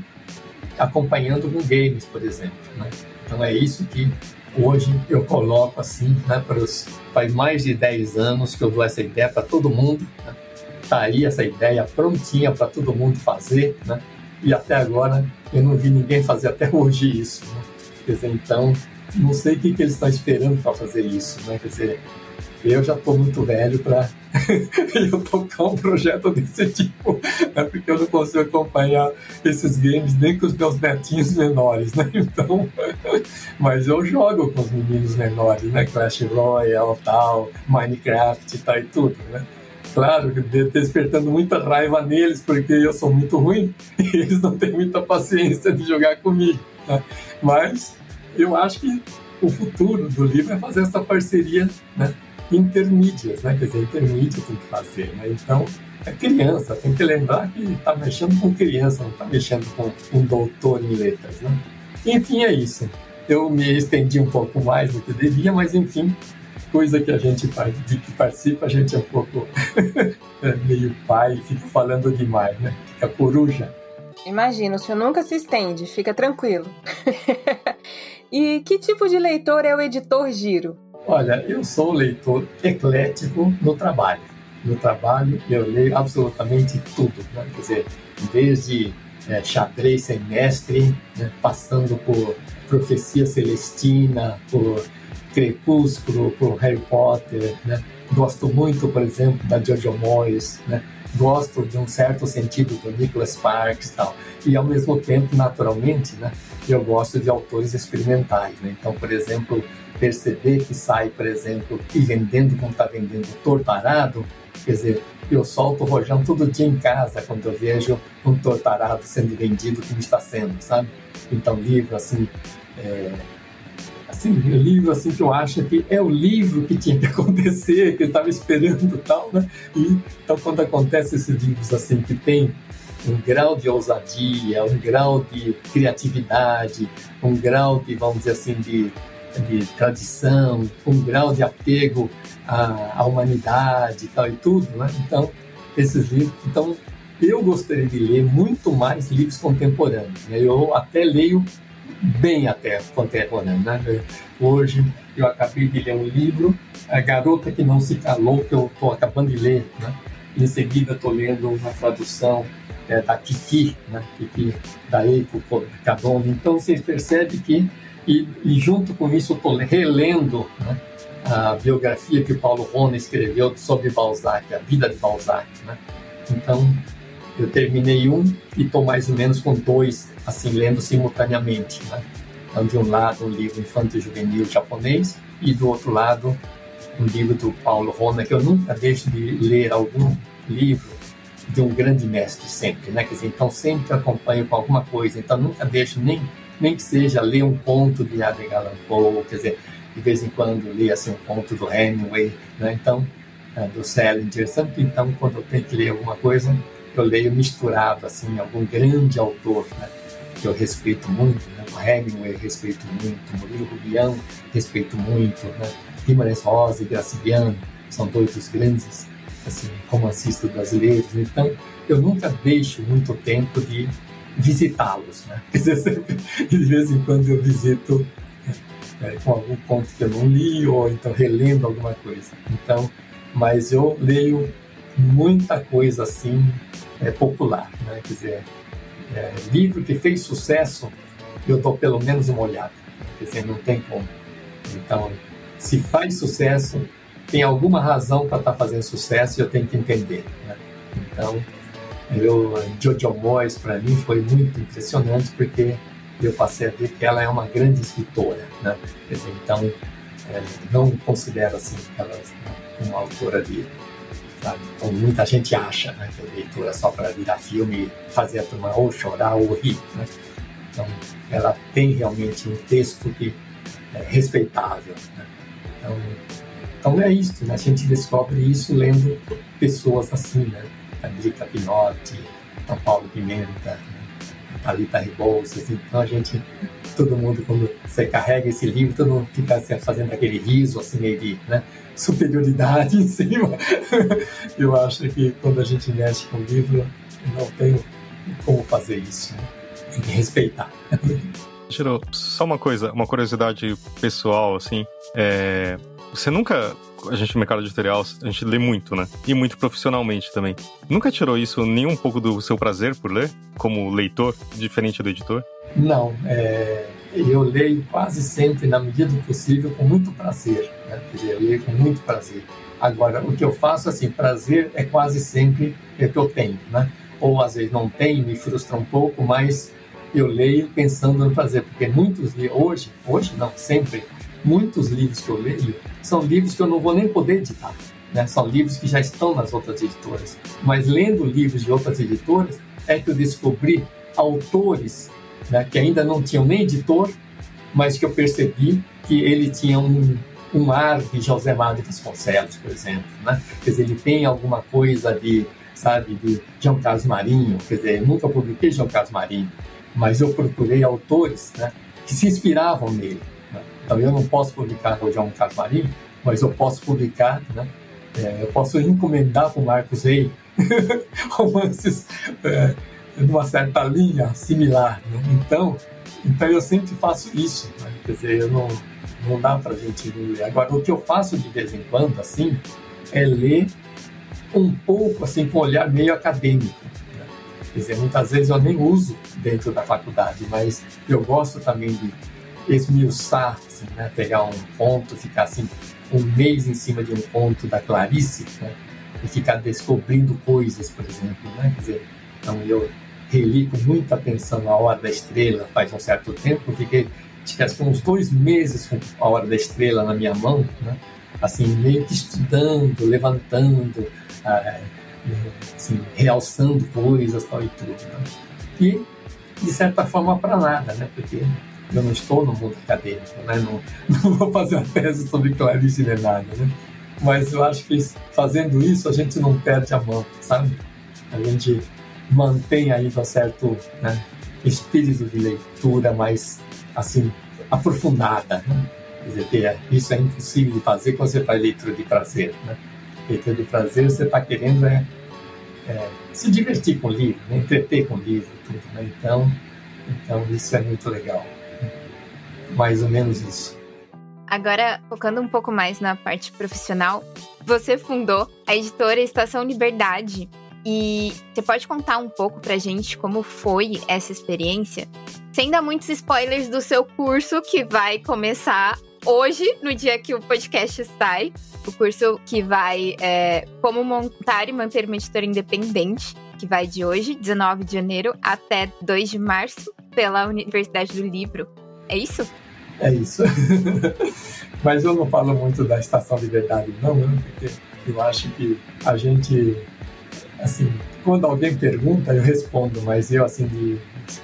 acompanhando com games, por exemplo. Né? Então é isso que hoje eu coloco assim, né, os, faz mais de 10 anos que eu dou essa ideia para todo mundo, né? tá aí essa ideia prontinha para todo mundo fazer, né? E até agora eu não vi ninguém fazer até hoje isso, né? Dizer, então, não sei o que, que eles estão esperando para fazer isso, né? Quer dizer, eu já estou muito velho para eu tocar um projeto desse tipo, né? porque eu não consigo acompanhar esses games nem com os meus netinhos menores, né? Então, mas eu jogo com os meninos menores, né? Clash Royale, tal, Minecraft tal e tudo, né? Claro, despertando muita raiva neles, porque eu sou muito ruim e eles não têm muita paciência de jogar comigo. Né? Mas eu acho que o futuro do livro é fazer essa parceria, né? intermídias, né? Quer dizer, intermídia tem que fazer, né? Então, é criança, tem que lembrar que está mexendo com criança, não está mexendo com um doutor em letras, né? Enfim, é isso. Eu me estendi um pouco mais do que devia, mas enfim, coisa que a gente faz, de que participa, a gente é um pouco é meio pai, fica falando demais, né? Fica coruja. Imagina, o senhor nunca se estende, fica tranquilo. e que tipo de leitor é o editor Giro? Olha, eu sou leitor eclético no trabalho. No trabalho, eu leio absolutamente tudo, né? quer dizer, desde é, xadrez sem mestre, né? passando por profecia celestina, por crepúsculo, por Harry Potter, né? Gosto muito, por exemplo, da Jojo Moyes, né? Gosto de um certo sentido do Nicholas Sparks e tal. E ao mesmo tempo, naturalmente, né? Eu gosto de autores experimentais, né? Então, por exemplo, perceber que sai, por exemplo, e vendendo como está vendendo tortarado, quer dizer, eu solto o rojão todo dia em casa quando eu vejo um tortarado sendo vendido como está sendo, sabe? Então, livro assim, é, assim, livro assim que eu acho que é o livro que tinha que acontecer, que eu estava esperando tal, né? E então quando acontece esses livros assim que tem um grau de ousadia, um grau de criatividade, um grau de, vamos dizer assim, de, de tradição, um grau de apego à, à humanidade e tal e tudo, né? Então, esses livros, então eu gostaria de ler muito mais livros contemporâneos. Né? Eu até leio bem até contemporâneo. Né? Hoje eu acabei de ler um livro, A Garota que Não Se Calou, que eu estou acabando de ler. Né? Em seguida estou lendo uma tradução é, da Kiki, né? Kiki da Eiko Kadon. Então vocês percebem que, e, e junto com isso estou relendo né? a biografia que o Paulo Rona escreveu sobre Balzac, a vida de Balzac. Né? Então eu terminei um e estou mais ou menos com dois, assim, lendo simultaneamente. Né? Então, de um lado, um livro infanto-juvenil japonês e do outro lado, um livro do Paulo Rona, que eu nunca deixo de ler algum livro de um grande mestre sempre, né? Quer dizer, então sempre acompanho com alguma coisa, então nunca deixo nem nem que seja ler um conto de Edgar Allan Poe, quer dizer, de vez em quando ler assim um conto do Hemingway, né? Então, é, do Salinger, sempre então quando eu tenho que ler alguma coisa, eu leio misturado, assim, algum grande autor, né? que eu respeito muito, né? o Hemingway respeito muito, Murilo Rubião respeito muito, né? Guimarães Rosa e Graciliano são dois dos grandes assim, romancistas brasileiros, então eu nunca deixo muito tempo de visitá-los, né? de vez em quando eu visito é, com algum ponto que eu não li ou então relendo alguma coisa. Então, mas eu leio muita coisa assim é, popular, né? Quer dizer, é, livro que fez sucesso, eu dou pelo menos uma olhada. Quer dizer, não tem como. Então, se faz sucesso, tem alguma razão para estar tá fazendo sucesso e eu tenho que entender. Né? Então, eu, Jojo Moyes, para mim, foi muito impressionante porque eu passei a ver que ela é uma grande escritora. Né? Dizer, então, é, não considero assim ela uma autora de Sabe? Então, muita gente acha né, que a leitura é só para virar filme fazer a turma ou chorar ou rir. Né? Então, ela tem realmente um texto que é respeitável. Né? Então, então, é isso, né? a gente descobre isso lendo pessoas assim, né? A Drica Pinotti, a Paulo Pimenta, a Thalita Rebouças. Então, a gente, todo mundo, quando você carrega esse livro, todo mundo fica assim, fazendo aquele riso, assim, meio de, né? superioridade em cima. Eu acho que quando a gente mexe com o livro, não tem como fazer isso. Né? Tem que respeitar. Giro, só uma coisa, uma curiosidade pessoal, assim. É, você nunca. A gente no mercado editorial, a gente lê muito, né? E muito profissionalmente também. Nunca tirou isso nem um pouco do seu prazer por ler, como leitor, diferente do editor? Não. É eu leio quase sempre, na medida do possível, com muito prazer. Né? Quer dizer, eu leio com muito prazer. Agora, o que eu faço, assim, prazer é quase sempre é que eu tenho, né? Ou às vezes não tenho, me frustra um pouco, mas eu leio pensando no prazer, porque muitos livros, hoje, hoje não, sempre, muitos livros que eu leio são livros que eu não vou nem poder editar. Né? São livros que já estão nas outras editoras. Mas lendo livros de outras editoras, é que eu descobri autores né, que ainda não tinham nem editor, mas que eu percebi que ele tinha um, um ar de José Mário Vasconcelos, por exemplo. Né? Quer dizer, ele tem alguma coisa de sabe, de João Carlos Marinho, quer dizer, eu nunca publiquei João Carlos Marinho, mas eu procurei autores né, que se inspiravam nele. Então eu não posso publicar o Carlos Marinho, mas eu posso publicar, né, é, eu posso encomendar para o Marcos Rey romances é, numa certa linha similar. Né? Então, então eu sempre faço isso. Né? Quer dizer, eu não, não dá para a gente ler. Agora, o que eu faço de vez em quando, assim, é ler um pouco, assim, com um olhar meio acadêmico. Né? Quer dizer, muitas vezes eu nem uso dentro da faculdade, mas eu gosto também de esmiuçar, assim, né? pegar um ponto, ficar assim um mês em cima de um ponto da Clarice, né? e ficar descobrindo coisas, por exemplo. Né? Quer dizer, então eu reli com muita atenção a Hora da Estrela faz um certo tempo, fiquei que uns dois meses com a Hora da Estrela na minha mão, né? assim, meio que estudando, levantando, ah, assim, realçando coisas tal e tudo. Né? E, de certa forma, para nada, né? porque eu não estou no mundo acadêmico, né? não, não vou fazer uma tese sobre Clarice nem nada. Né? Mas eu acho que fazendo isso a gente não perde a mão, sabe? A gente mantém ainda um certo né, espírito de leitura mais assim aprofundada. Né? Quer dizer, isso é impossível de fazer quando você faz leitura de prazer. Né? Leitura de prazer você está querendo é, é, se divertir com o livro, né? entreter com o livro, tudo. Né? Então, então isso é muito legal. Mais ou menos isso. Agora, focando um pouco mais na parte profissional, você fundou a editora Estação Liberdade. E você pode contar um pouco pra gente como foi essa experiência? Sem dar muitos spoilers do seu curso que vai começar hoje, no dia que o podcast sai. O curso que vai é, Como Montar e Manter uma Editora Independente, que vai de hoje, 19 de janeiro, até 2 de março, pela Universidade do Livro. É isso? É isso. Mas eu não falo muito da Estação Liberdade, não, né? porque eu acho que a gente, assim, quando alguém pergunta, eu respondo, mas eu, assim, de,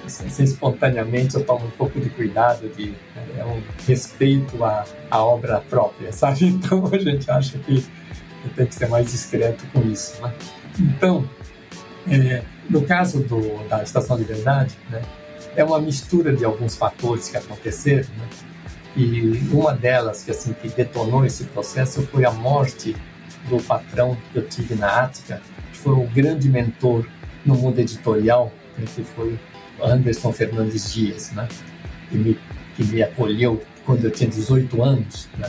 assim, espontaneamente, eu tomo um pouco de cuidado, de é um respeito à, à obra própria, sabe? Então a gente acha que tem que ser mais discreto com isso, né? Então, é, no caso do, da Estação Liberdade, né, é uma mistura de alguns fatores que aconteceram, né? E uma delas que assim que detonou esse processo foi a morte do patrão que eu tive na Ática, que foi um grande mentor no mundo editorial, né, que foi Anderson Fernandes Dias, né? Que me, que me acolheu quando eu tinha 18 anos, né?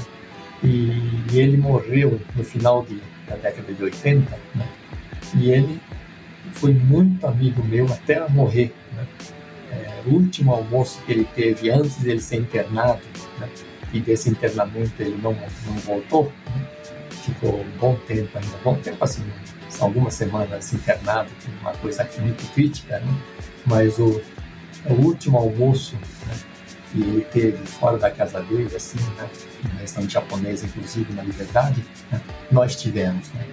E, e ele morreu no final de, da década de 80, né? E ele foi muito amigo meu até morrer, né? É, o último almoço que ele teve antes dele ser internado, né? e desse internamento ele não, não voltou, né? ficou um bom tempo ainda, bom tempo assim, algumas semanas internado, uma coisa muito crítica, né? mas o, o último almoço né? que ele teve fora da casa dele, assim, né? um restaurante japonês, inclusive, na Liberdade, né? nós tivemos. Né?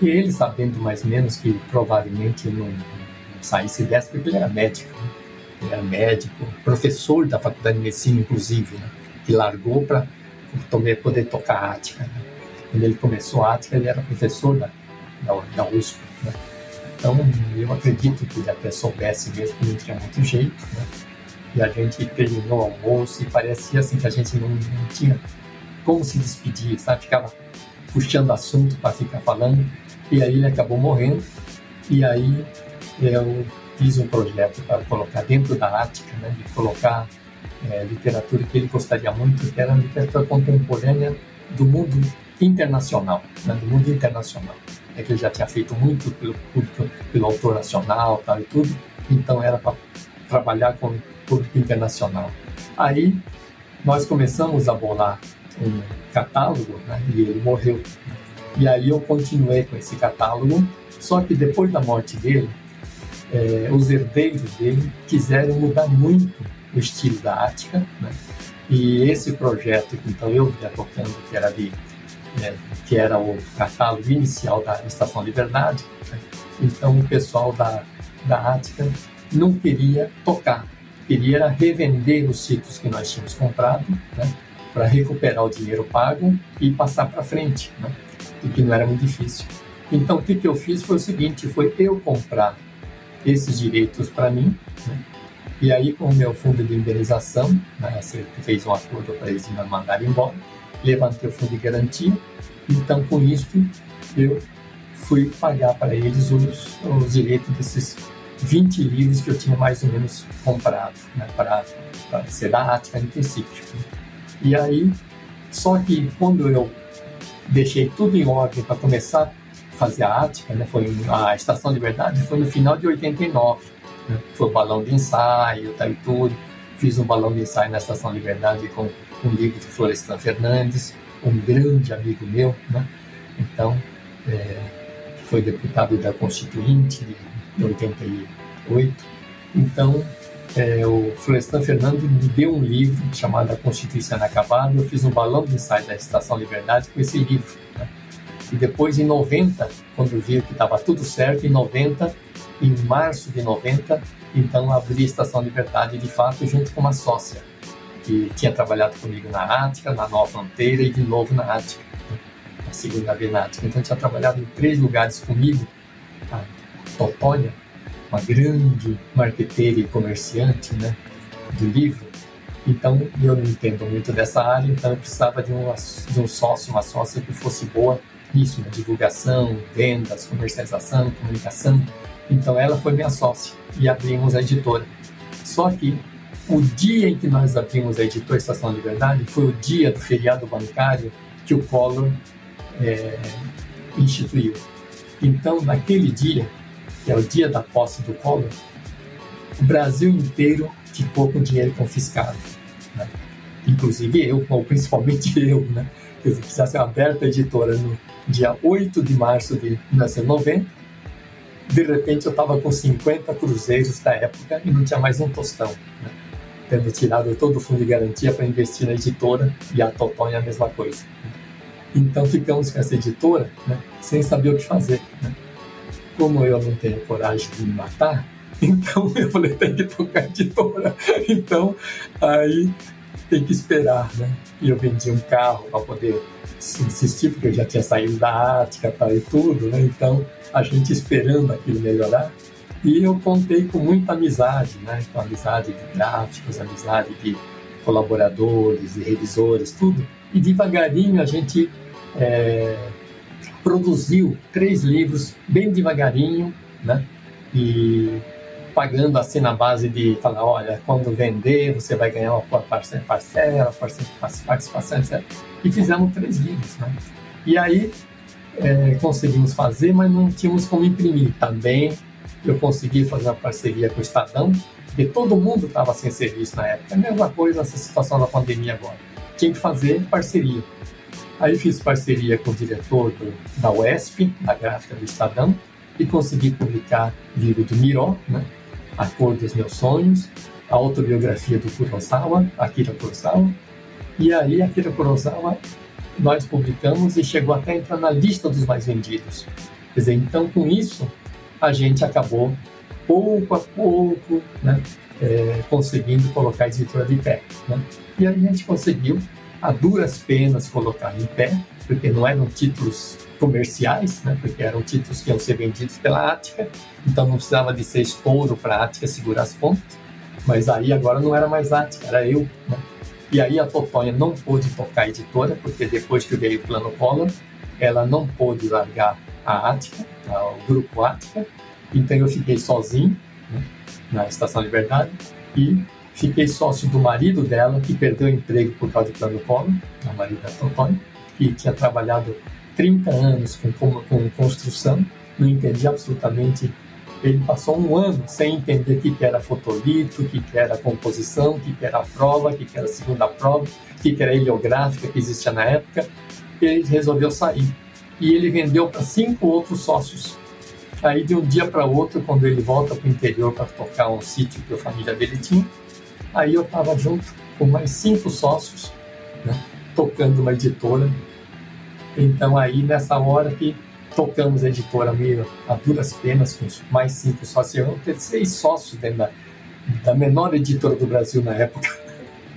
E ele, sabendo mais ou menos que provavelmente não, não saísse dessa, porque ele era médico, né? Era médico, professor da Faculdade de Medicina, inclusive, né? que largou para poder tocar Ática. Né? Quando ele começou a Ática, ele era professor da, da, da USP. Né? Então, eu acredito que ele até soubesse mesmo que não tinha muito jeito. Né? E a gente terminou o almoço e parecia assim que a gente não, não tinha como se despedir, sabe? Ficava puxando assunto para ficar falando. E aí ele acabou morrendo. E aí eu fiz um projeto para colocar dentro da Ática, né? De colocar é, literatura que ele gostaria muito, que era literatura contemporânea do mundo internacional, né, do mundo internacional. É que ele já tinha feito muito pelo público, pelo autor nacional tal, e tudo, então era para trabalhar com o público internacional. Aí nós começamos a bolar um catálogo né, e ele morreu. E aí eu continuei com esse catálogo, só que depois da morte dele, é, os herdeiros dele quiseram mudar muito o estilo da Ática, né? E esse projeto que então eu vinha tocando, que era de né, que era o catálogo inicial da Estação Liberdade, né? então o pessoal da, da Ática não queria tocar, queria revender os títulos que nós tínhamos comprado, né? para recuperar o dinheiro pago e passar para frente, né? e que não era muito difícil. Então, o que, que eu fiz foi o seguinte: foi eu comprar esses direitos para mim, né? e aí, com o meu fundo de indenização, né, você fez um acordo para eles me mandarem embora, levantei o fundo de garantia, então, com isso, eu fui pagar para eles os, os direitos desses 20 livros que eu tinha mais ou menos comprado, né, para ser da Ática em princípio. E aí, só que quando eu deixei tudo em ordem para começar a fazer a Ática, né, foi a Estação de Verdade, foi no final de 89. Né, foi o balão de ensaio, tá, e tudo. Fiz um balão de ensaio na Estação de Verdade com um livro de Florestan Fernandes, um grande amigo meu, né? Então, é, foi deputado da Constituinte de 88. Então, é, o Florestan Fernandes me deu um livro chamado A Constituição Inacabada. Eu fiz um balão de ensaio da Estação Liberdade com esse livro. Né? E depois, em 90, quando viu que estava tudo certo, em 90, em março de 90, então abri a Estação Liberdade de fato junto com uma sócia que tinha trabalhado comigo na Ática, na Nova Fronteira e de novo na Ática, né? na segunda vez na Ática. Então tinha trabalhado em três lugares comigo. A Totónia, uma grande marqueteira e comerciante né, do livro. Então, eu não entendo muito dessa área, então eu precisava de um, de um sócio, uma sócia que fosse boa nisso, na divulgação, vendas, comercialização, comunicação. Então, ela foi minha sócia e abrimos a editora. Só que o dia em que nós abrimos a editora Estação Liberdade foi o dia do feriado bancário que o Collor é, instituiu. Então, naquele dia, que é o dia da posse do Collor, o Brasil inteiro ficou com dinheiro confiscado. Né? Inclusive eu, ou principalmente eu, né? Se precisasse aberta a editora no dia 8 de março de 1990, de repente eu estava com 50 cruzeiros da época e não tinha mais um tostão. Né? Tendo tirado todo o fundo de garantia para investir na editora e a Totonha a mesma coisa. Né? Então ficamos com essa editora né? sem saber o que fazer. Né? como eu não tenho coragem de me matar, então eu falei, tem que tocar editora. Então, aí tem que esperar, né? E eu vendi um carro para poder insistir, porque eu já tinha saído da Ática tá, e tudo, né? Então, a gente esperando aquilo melhorar. E eu contei com muita amizade, né? Com amizade de gráficos, amizade de colaboradores e revisores, tudo. E devagarinho a gente é, produziu três livros bem devagarinho, né? E pagando assim na base de falar, olha, quando vender você vai ganhar uma parcela, parcela, participação, etc. E fizemos três livros, né? E aí é, conseguimos fazer, mas não tínhamos como imprimir. Também eu consegui fazer uma parceria com o Estadão, porque todo mundo estava sem serviço na época. É a mesma coisa essa situação da pandemia agora. Tinha que fazer parceria. Aí fiz parceria com o diretor do, da UESP, da gráfica do Estadão, e consegui publicar livro do Miró, né? A Cor dos Meus Sonhos, a autobiografia do Kurosawa, Akira Kurosawa. E aí, Akira Kurosawa, nós publicamos e chegou até a entrar na lista dos mais vendidos. Quer dizer, então, com isso, a gente acabou, pouco a pouco, né? É, conseguindo colocar a editora de pé. Né? E a gente conseguiu a duras penas colocar em pé, porque não eram títulos comerciais, né? porque eram títulos que iam ser vendidos pela Ática, então não precisava de ser estouro para a Ática segurar as pontas, mas aí agora não era mais Ática, era eu. Né? E aí a Totonha não pôde tocar a editora, porque depois que veio o Plano Collor, ela não pôde largar a Ática, o grupo Ática, então eu fiquei sozinho né? na Estação Liberdade e Fiquei sócio do marido dela, que perdeu o emprego por causa do plano Collor, a marido da Totônia, que tinha trabalhado 30 anos com, com construção, não entendia absolutamente. Ele passou um ano sem entender o que era fotolito, o que era composição, o que era a prova, o que era a segunda prova, o que era a heliográfica que existia na época. Ele resolveu sair. E ele vendeu para cinco outros sócios. Aí, de um dia para outro, quando ele volta para o interior para tocar um sítio que a família dele tinha, Aí eu estava junto com mais cinco sócios, né, tocando uma editora. Então aí nessa hora que tocamos a editora meio a duras penas com mais cinco sócios, eu ter seis sócios dentro da, da menor editora do Brasil na época.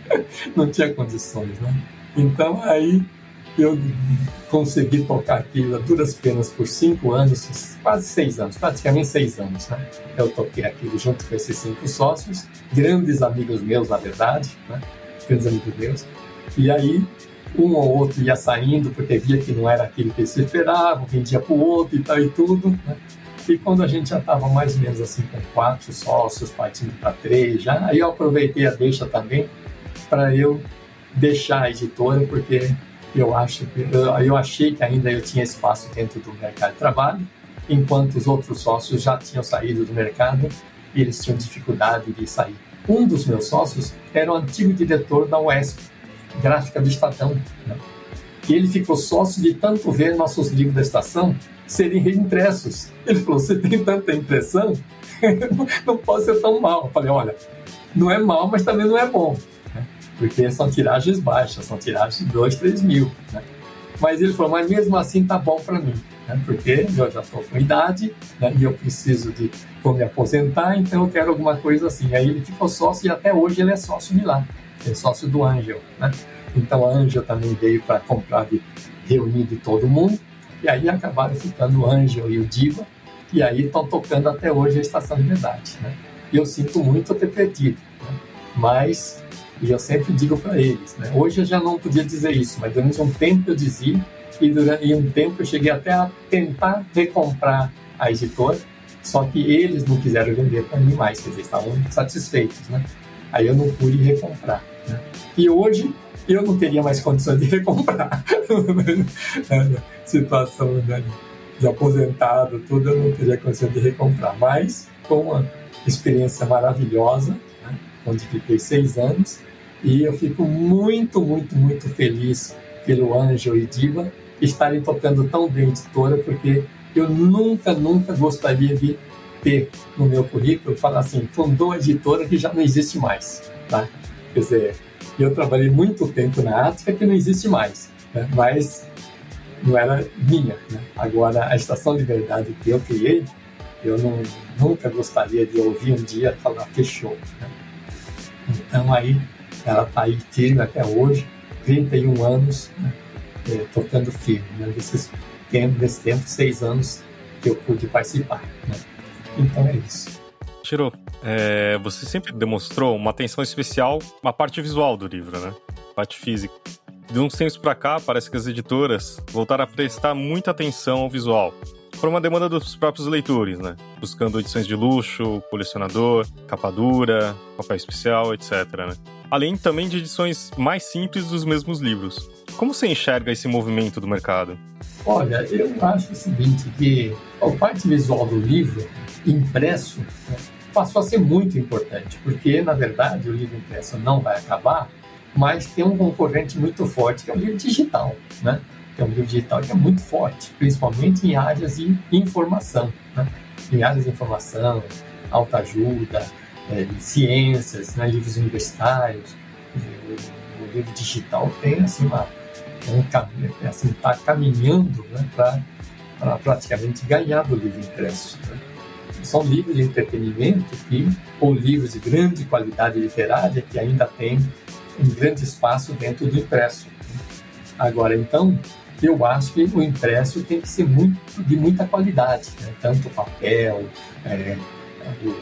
Não tinha condições, né? Então aí eu consegui tocar aquilo a duras penas por cinco anos, quase seis anos, praticamente seis anos, né? Eu toquei aquilo junto com esses cinco sócios, grandes amigos meus, na verdade, né? Grandes amigos meus. E aí, um ou outro ia saindo porque via que não era aquilo que eles esperavam, vendia para o outro e tal e tudo, né? E quando a gente já estava mais ou menos assim com quatro sócios, partindo para três, já, aí eu aproveitei a deixa também para eu deixar a editora, porque eu acho eu, eu achei que ainda eu tinha espaço dentro do mercado de trabalho, enquanto os outros sócios já tinham saído do mercado e eles tinham dificuldade de sair. Um dos meus sócios era o antigo diretor da UESP, gráfica do Estadão. Né? E ele ficou sócio de tanto ver nossos livros da estação serem reimpressos. Ele falou: Você tem tanta impressão? não pode ser tão mal. Eu falei: Olha, não é mal, mas também não é bom porque são tiragens baixas, são tiragens de 2, 3 mil. Né? Mas ele falou, mas mesmo assim tá bom para mim, né? porque eu já estou com idade né? e eu preciso de vou me aposentar, então eu quero alguma coisa assim. Aí ele ficou sócio e até hoje ele é sócio de lá, é sócio do Angel. Né? Então a Angel também veio para comprar, de, reunir de todo mundo, e aí acabaram ficando o Angel e o Diva, e aí estão tocando até hoje a Estação de Verdade. Né? E eu sinto muito ter perdido, né? mas e eu sempre digo para eles, né? Hoje eu já não podia dizer isso, mas durante um tempo eu dizia, e durante um tempo eu cheguei até a tentar recomprar a editora, só que eles não quiseram vender para mim mais, dizer, estavam satisfeitos, né? Aí eu não pude recomprar, né? E hoje eu não teria mais condições de recomprar. Situação né? de aposentado, tudo, eu não teria condições de recomprar. Mas, com uma experiência maravilhosa, né? onde fiquei seis anos, e eu fico muito, muito, muito feliz pelo Anjo e Diva estarem tocando tão bem editora, porque eu nunca, nunca gostaria de ter no meu currículo falar assim, fundou a editora que já não existe mais, tá? Quer dizer, eu trabalhei muito tempo na Ática que não existe mais, né? mas não era minha. Né? Agora, a Estação de Verdade que eu criei, eu não, nunca gostaria de ouvir um dia falar fechou. Né? Então, aí ela está aí firme até hoje, 31 anos né, é, tocando firme. Né, desses tempo, desse tempo, seis anos que eu pude participar. Né. Então é isso. Tiro, é, você sempre demonstrou uma atenção especial à parte visual do livro, né? Parte física. De uns tempos para cá, parece que as editoras voltaram a prestar muita atenção ao visual. Por uma demanda dos próprios leitores, né? Buscando edições de luxo, colecionador, capa dura, papel especial, etc. Né? além também de edições mais simples dos mesmos livros. Como você enxerga esse movimento do mercado? Olha, eu acho o seguinte, que a parte visual do livro impresso passou a ser muito importante, porque, na verdade, o livro impresso não vai acabar, mas tem um concorrente muito forte, que é o livro digital, né? Que é um livro digital que é muito forte, principalmente em áreas de informação, né? Em áreas de informação, alta ajuda, é, ciências, né, livros universitários. O, livro digital tem assim uma um caminho, assim está caminhando né, para pra praticamente ganhar do livro impresso. Né? São livros de entretenimento que, ou livros de grande qualidade literária que ainda tem um grande espaço dentro do impresso. Agora, então, eu acho que o impresso tem que ser muito, de muita qualidade, né? tanto papel, é, o,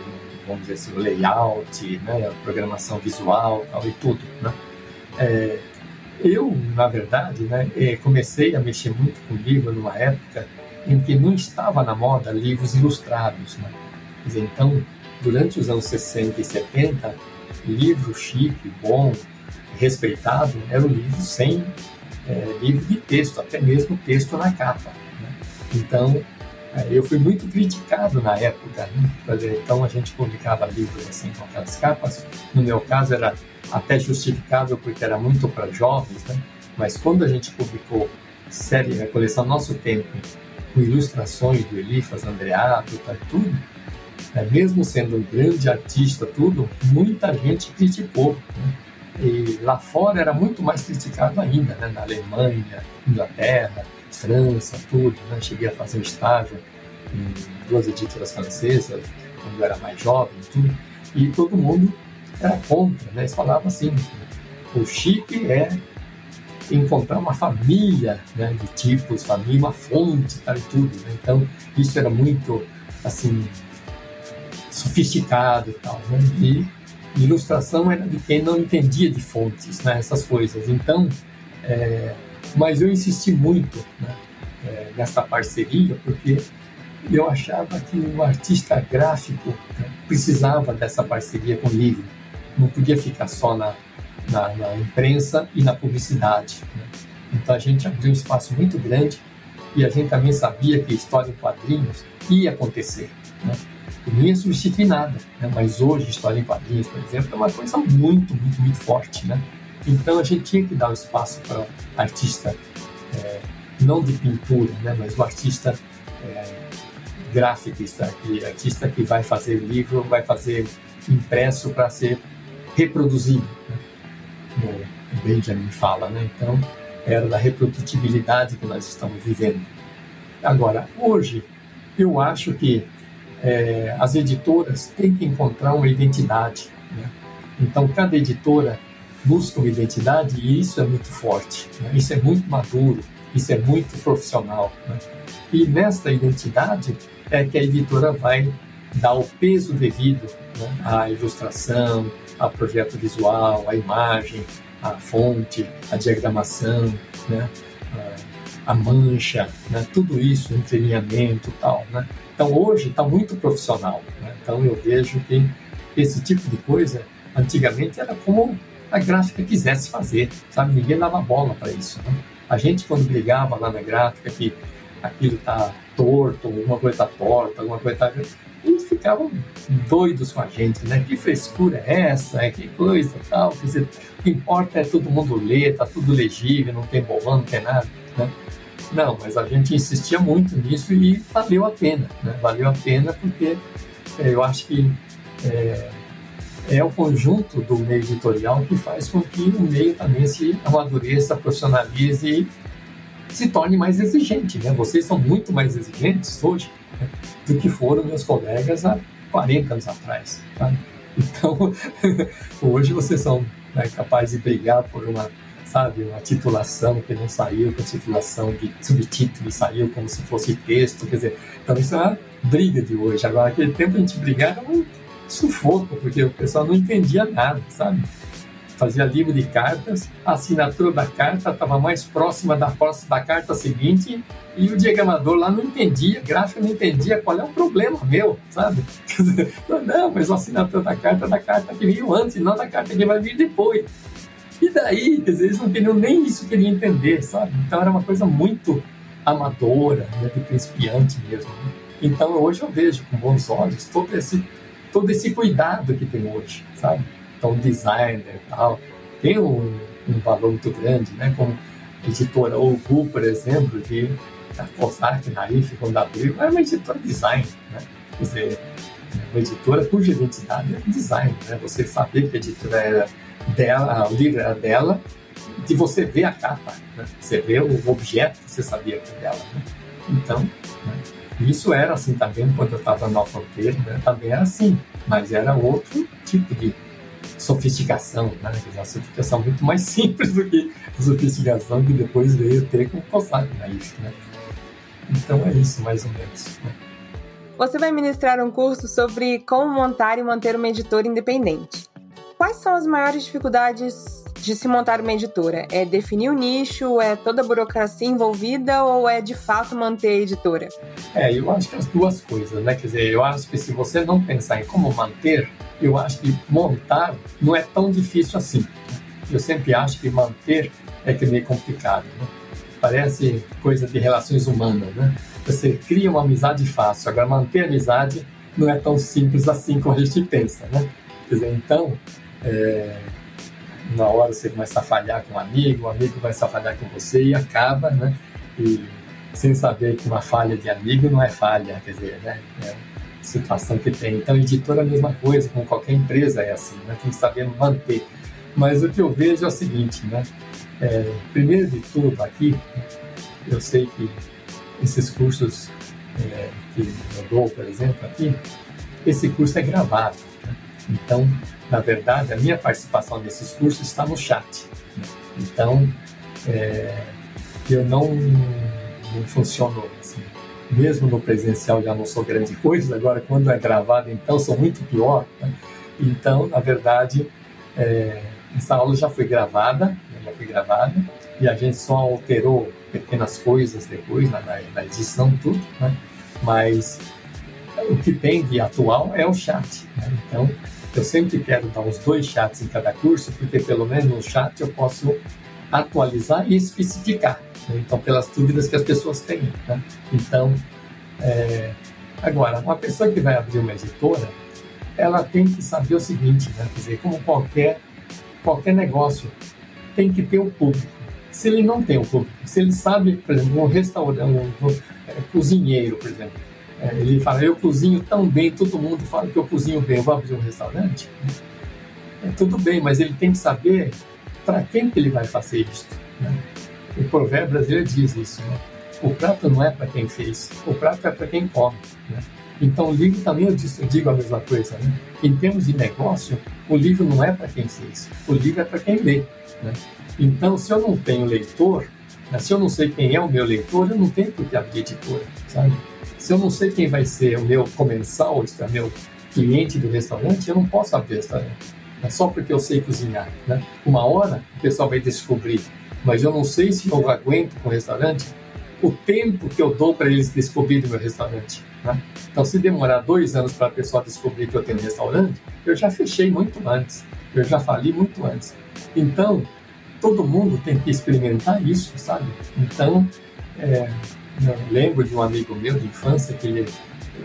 vamos dizer assim, o layout, né, a programação visual tal, e tudo. Né? É, eu, na verdade, né, é, comecei a mexer muito com livro numa época em que não estava na moda livros ilustrados. Né? Então, durante os anos 60 e 70, livro chique, bom, respeitado, era o livro sem é, livro de texto, até mesmo texto na capa. Né? Então, é, eu fui muito criticado na época, né? então a gente publicava livros assim com aquelas capas. No meu caso era até justificável porque era muito para jovens, né? Mas quando a gente publicou série, a coleção Nosso Tempo, com ilustrações do Elifas Andreato, tá, tudo, né? mesmo sendo um grande artista, tudo, muita gente criticou. Né? E lá fora era muito mais criticado ainda, né? na Alemanha, Inglaterra, França, tudo. Né? Cheguei a fazer um estágio em duas editoras francesas, quando eu era mais jovem, tudo. E todo mundo era contra, né? Eles falavam assim, o chip é encontrar uma família né, de tipos, família, uma fonte, e tudo. Né? Então, isso era muito, assim, sofisticado e tal. Né? E ilustração era de quem não entendia de fontes, né, essas coisas. Então, é, mas eu insisti muito né, é, nessa parceria porque eu achava que o artista gráfico né, precisava dessa parceria com o livro. Não podia ficar só na, na, na imprensa e na publicidade. Né? Então a gente abriu um espaço muito grande e a gente também sabia que a história em quadrinhos ia acontecer. Né? não ia substituir nada, né? mas hoje história em quadrinhos, por exemplo, é uma coisa muito, muito, muito forte, né? Então a gente tinha que dar um espaço para artista, é, não de pintura, né? mas o artista é, graficista, que artista que vai fazer livro, vai fazer impresso para ser reproduzido? O Benjamin fala, né? Então era da reprodutibilidade que nós estamos vivendo. Agora, hoje, eu acho que é, as editoras têm que encontrar uma identidade. Né? Então, cada editora busca uma identidade e isso é muito forte, né? isso é muito maduro, isso é muito profissional. Né? E nesta identidade é que a editora vai dar o peso devido né? à ilustração, ao projeto visual, à imagem, à fonte, à diagramação, né? a, a mancha, né? tudo isso, entrelinhamento e tal. Né? Então hoje está muito profissional. Né? Então eu vejo que esse tipo de coisa antigamente era como a gráfica quisesse fazer, sabe? Ninguém dava bola para isso. Né? A gente quando brigava lá na gráfica que aquilo está torto, alguma coisa está torta, alguma coisa está eles ficavam doidos com a gente, né? Que frescura é essa? Que coisa tal? Quer dizer, o que importa é todo mundo ler, tá tudo legível, não tem bolão, não tem nada, né? Não, mas a gente insistia muito nisso e valeu a pena, né? Valeu a pena porque é, eu acho que é, é, o conjunto do meio editorial que faz com que o meio também se amadureça, profissionalize e se torne mais exigente, né? Vocês são muito mais exigentes hoje? Do que foram meus colegas há 40 anos atrás, tá? Então, hoje vocês são né, capazes de brigar por uma sabe? Uma titulação que não saiu, com titulação de subtítulo saiu como se fosse texto, quer dizer, então isso é uma briga de hoje. Agora, naquele tempo a gente brigava um sufoco, porque o pessoal não entendia nada, sabe? Fazia livro de cartas, a assinatura da carta estava mais próxima da, da carta seguinte e o diagramador lá não entendia, gráfico não entendia qual é o problema meu, sabe? Não, mas a assinatura da carta é da carta que veio antes, não da carta que vai vir depois. E daí, eles não queriam nem isso queriam entender, sabe? Então era uma coisa muito amadora, né, de principiante mesmo. Né? Então hoje eu vejo com bons olhos todo esse, todo esse cuidado que tem hoje, sabe? O designer e tal, tem um, um valor muito grande, né? Como editora Ogu, por exemplo, de a COSAC, Naif, quando abriu, é uma editora design, né? Quer dizer, uma editora cuja identidade é design, né? Você saber que a editora era dela, o livro era dela, de você ver a capa, né? você vê o objeto, você sabia que era dela. Né? Então, né? isso era assim também quando eu estava no fronteira, né? também era assim, mas era outro tipo de sofisticação, né? uma sofisticação muito mais simples do que a sofisticação que depois veio ter com o COSAC, né? Né? Então é isso, mais ou menos. Né? Você vai ministrar um curso sobre como montar e manter uma editora independente. Quais são as maiores dificuldades de se montar uma editora? É definir o nicho, é toda a burocracia envolvida ou é de fato manter a editora? É, eu acho que as duas coisas, né? Quer dizer, eu acho que se você não pensar em como manter, eu acho que montar não é tão difícil assim. Eu sempre acho que manter é que é meio complicado, né? Parece coisa de relações humanas, né? Você cria uma amizade fácil, agora manter a amizade não é tão simples assim como a gente pensa, né? Quer dizer, então, é, na hora você começa a falhar com um amigo, o amigo começa a falhar com você e acaba, né? E sem saber que uma falha de amigo não é falha, quer dizer, né? É situação que tem. Então, editora é a mesma coisa, como qualquer empresa é assim, né? Tem que saber manter. Mas o que eu vejo é o seguinte, né? É, primeiro de tudo, aqui, eu sei que esses cursos é, que eu dou, por exemplo, aqui, esse curso é gravado. Né? Então, na verdade, a minha participação nesses cursos está no chat. Né? Então, é, eu não, não funciono assim. Mesmo no presencial já não sou grande coisa, agora quando é gravado, então sou muito pior. Né? Então, na verdade, é, essa aula já foi gravada, né? já foi gravada, e a gente só alterou pequenas coisas depois na, na edição tudo, né? Mas o que tem de atual é o chat. Né? Então, eu sempre quero dar os dois chats em cada curso, porque pelo menos no chat eu posso atualizar e especificar. Né? Então, pelas dúvidas que as pessoas têm. Né? Então, é... agora, uma pessoa que vai abrir uma editora, ela tem que saber o seguinte, né? quer dizer, como qualquer, qualquer negócio, tem que ter o um público. Se ele não tem o um público, se ele sabe, por exemplo, um restaurante, um, um é, cozinheiro, por exemplo, é, ele fala, eu cozinho tão bem, todo mundo fala que eu cozinho bem, eu vou abrir um restaurante. É, tudo bem, mas ele tem que saber para quem que ele vai fazer isso. Né? O provérbio brasileiro diz isso, né? O prato não é para quem fez, o prato é para quem come. Né? Então, o livro também eu digo a mesma coisa. Né? Em termos de negócio, o livro não é para quem fez, o livro é para quem lê. Né? Então, se eu não tenho leitor, né? se eu não sei quem é o meu leitor, eu não tenho por que abrir editora, sabe? Se eu não sei quem vai ser o meu comensal, o é meu cliente do restaurante, eu não posso abrir restaurante. É só porque eu sei cozinhar. Né? Uma hora o pessoal vai descobrir, mas eu não sei se eu aguento com o restaurante o tempo que eu dou para eles descobrirem o meu restaurante. Né? Então, se demorar dois anos para a pessoa descobrir que eu tenho um restaurante, eu já fechei muito antes, eu já fali muito antes. Então, todo mundo tem que experimentar isso, sabe? Então, é, eu lembro de um amigo meu de infância que ele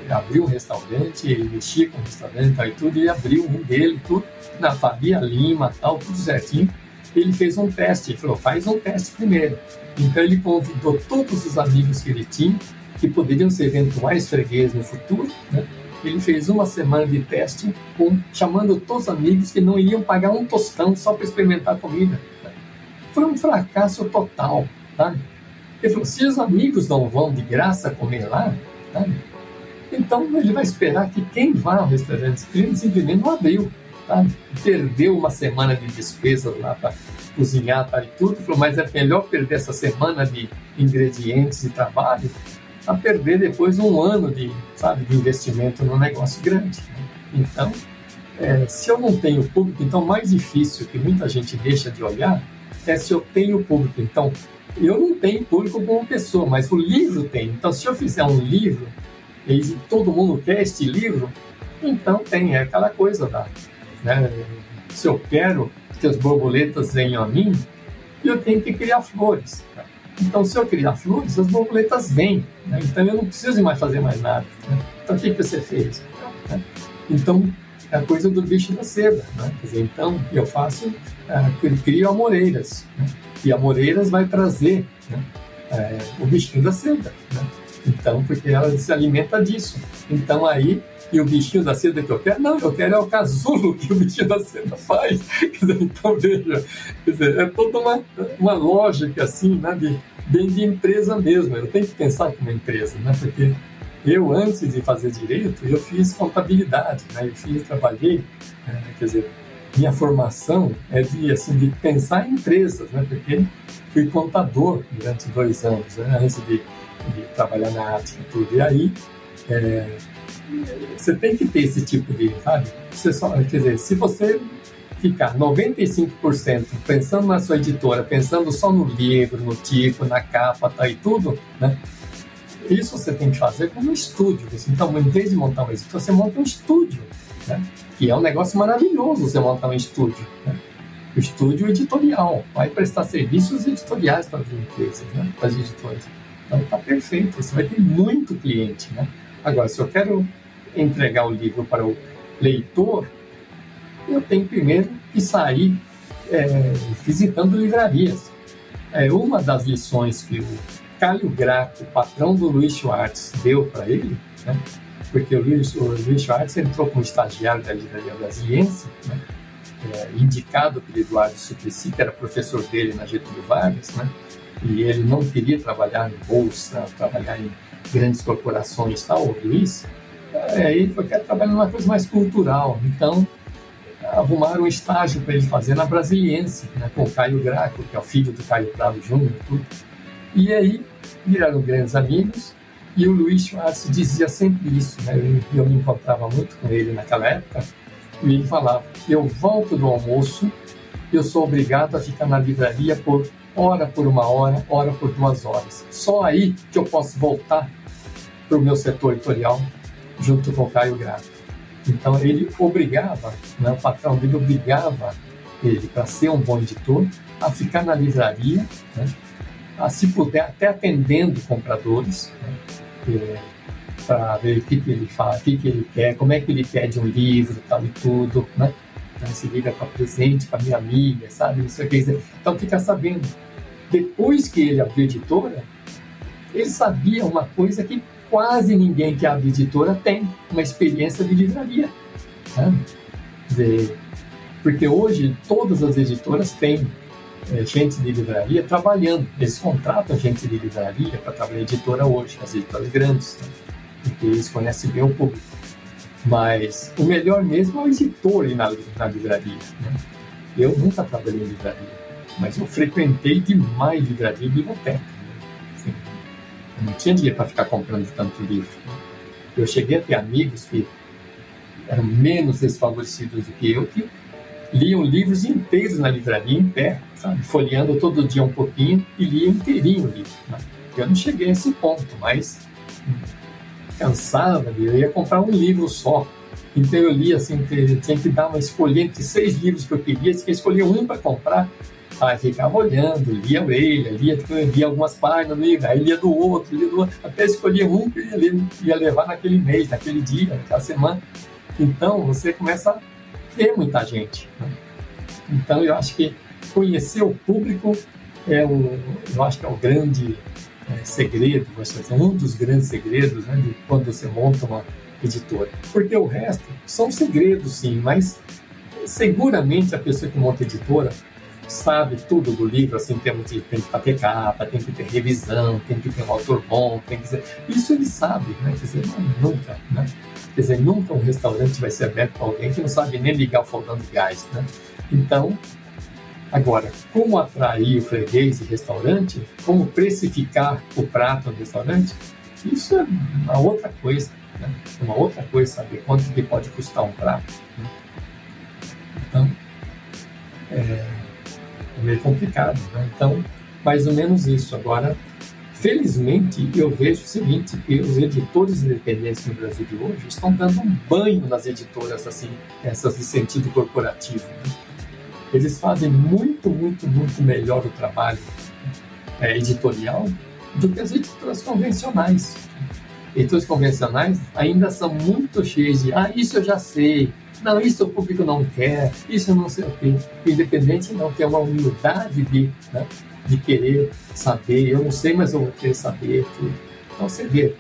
abriu um restaurante, ele mexia com o restaurante e tudo, e abriu um dele, tudo, na Faria Lima, tal, tudo certinho. Ele fez um teste, ele falou, faz um teste primeiro. Então ele convidou todos os amigos que ele tinha, que poderiam ser eventuais fregueses no futuro, né? Ele fez uma semana de teste, com, chamando todos os amigos que não iriam pagar um tostão só para experimentar a comida. Foi um fracasso total, sabe? Ele falou, se os amigos não vão de graça comer lá, sabe? Então ele vai esperar que quem vá ao restaurante ele simplesmente não abriu. Tá? Perdeu uma semana de despesas lá para cozinhar tá, e tudo, falou, mas é melhor perder essa semana de ingredientes e trabalho a perder depois um ano de, sabe, de investimento num negócio grande. Né? Então, é, se eu não tenho público, então mais difícil que muita gente deixa de olhar é se eu tenho público. Então, eu não tenho público como pessoa, mas o livro tem. Então, se eu fizer um livro e todo mundo quer este livro, então tem é aquela coisa da, né? Se eu quero que as borboletas venham a mim, eu tenho que criar flores. Então, se eu criar flores, as borboletas vêm. Né? Então, eu não preciso mais fazer mais nada. Né? Então, o que, que você fez? Né? Então, é a coisa do bicho da seda. Né? Dizer, então, eu faço, uh, crio amoreiras. Né? E amoreiras vai trazer né? é, o bichinho da seda. Né? Então, porque ela se alimenta disso. Então, aí, e o bichinho da seda que eu quero? Não, eu quero é o casulo que o bichinho da seda faz. Dizer, então, veja, dizer, é toda uma, uma lógica, assim, né, de, bem de empresa mesmo. Eu tenho que pensar como empresa, né, porque eu, antes de fazer direito, eu fiz contabilidade, né, eu fiz, trabalhei, né, quer dizer, minha formação é de, assim, de pensar em empresas, né, porque fui contador durante dois anos, né, antes de de trabalhar na arte e tudo. E aí, é, você tem que ter esse tipo de, sabe? Você só, quer dizer, se você ficar 95% pensando na sua editora, pensando só no livro, no tipo, na capa tá, e tudo, né? Isso você tem que fazer como um estúdio. Então, em vez de montar uma editora, você monta um estúdio, né? Que é um negócio maravilhoso você montar um estúdio, né? O estúdio editorial vai prestar serviços editoriais para as empresas, né? para as editoras. Então está perfeito, você vai ter muito cliente. Né? Agora, se eu quero entregar o livro para o leitor, eu tenho primeiro que sair é, visitando livrarias. É, uma das lições que o Caio Graco, patrão do Luiz Schwartz, deu para ele, né? Porque o Luiz, o Luiz Schwartz entrou como estagiário da Livraria Brasiliense, né? é, indicado pelo Eduardo Suplicy, que era professor dele na Getúlio Vargas, né? e ele não queria trabalhar em bolsa, trabalhar em grandes corporações tal, o Luiz, é, ele foi quer trabalhar numa coisa mais cultural. Então, arrumaram um estágio para ele fazer na Brasiliense, né, com o Caio Graco, que é o filho do Caio Prado Júnior e tudo. E aí viraram grandes amigos e o Luiz Schwartz dizia sempre isso, né? eu, eu me encontrava muito com ele naquela época, e ele falava, eu volto do almoço, eu sou obrigado a ficar na livraria por hora por uma hora, hora por duas horas. Só aí que eu posso voltar para o meu setor editorial junto com o Caio Graco. Então ele obrigava, né, o patrão dele obrigava ele, para ser um bom editor, a ficar na livraria, né, a se puder até atendendo compradores, né, para ver o que, que ele fala, o que, que ele quer, como é que ele pede um livro tal e tudo, né? Então, se liga para presente, para minha amiga, sabe? Não sei o que. Então fica sabendo. Depois que ele abriu a editora, ele sabia uma coisa que quase ninguém que abre editora tem, uma experiência de livraria. Sabe? De, porque hoje todas as editoras têm gente de livraria trabalhando. Eles contratam gente de livraria para trabalhar editora hoje, as editoras grandes, né? porque eles conhecem bem o público. Mas o melhor mesmo é o editor na, na livraria. Né? Eu nunca trabalhei em livraria, mas eu frequentei demais livraria e biblioteca. Né? Assim, eu não tinha dinheiro para ficar comprando tanto livro. Né? Eu cheguei a ter amigos que eram menos desfavorecidos do que eu, que liam livros inteiros na livraria em pé, sabe? folheando todo dia um pouquinho e lia inteirinho o livro. Né? Eu não cheguei a esse ponto, mas cansava, eu ia comprar um livro só. Então eu lia assim, tinha que dar uma escolha entre seis livros que eu queria, tinha que escolher um para comprar. Aí ficava olhando, lia ele, lia, lia algumas páginas no livro, aí lia do outro, lia do outro, até escolher um que ia, ia levar naquele mês, naquele dia, naquela semana. Então você começa a ver muita gente. Né? Então eu acho que conhecer o público é o, eu acho que é o grande é, segredo, um dos grandes segredos né, de quando você monta uma editora. Porque o resto são segredos, sim, mas seguramente a pessoa que monta editora sabe tudo do livro, assim, em de tem que ter capa, tem que ter revisão, tem que ter um autor bom, tem que ser... Isso ele sabe, né? Quer dizer, não, nunca, né? Quer dizer, nunca um restaurante vai ser aberto para alguém que não sabe nem ligar o fogão de gás, né? Então, Agora, como atrair o freguês e restaurante, como precificar o prato no restaurante, isso é uma outra coisa. Né? Uma outra coisa saber quanto que pode custar um prato. Né? Então, é, é, meio complicado. Né? Então, mais ou menos isso. Agora, felizmente, eu vejo o seguinte, que os editores independentes no Brasil de hoje estão dando um banho nas editoras, assim, essas de sentido corporativo. Né? Eles fazem muito, muito, muito melhor o trabalho é, editorial do que as editoras convencionais. Editoras convencionais ainda são muito cheias de, ah, isso eu já sei, não, isso o público não quer, isso eu não sei o quê. Independente não tem uma humildade de, né, de querer saber, eu não sei, mas eu vou querer saber tudo. Então você vê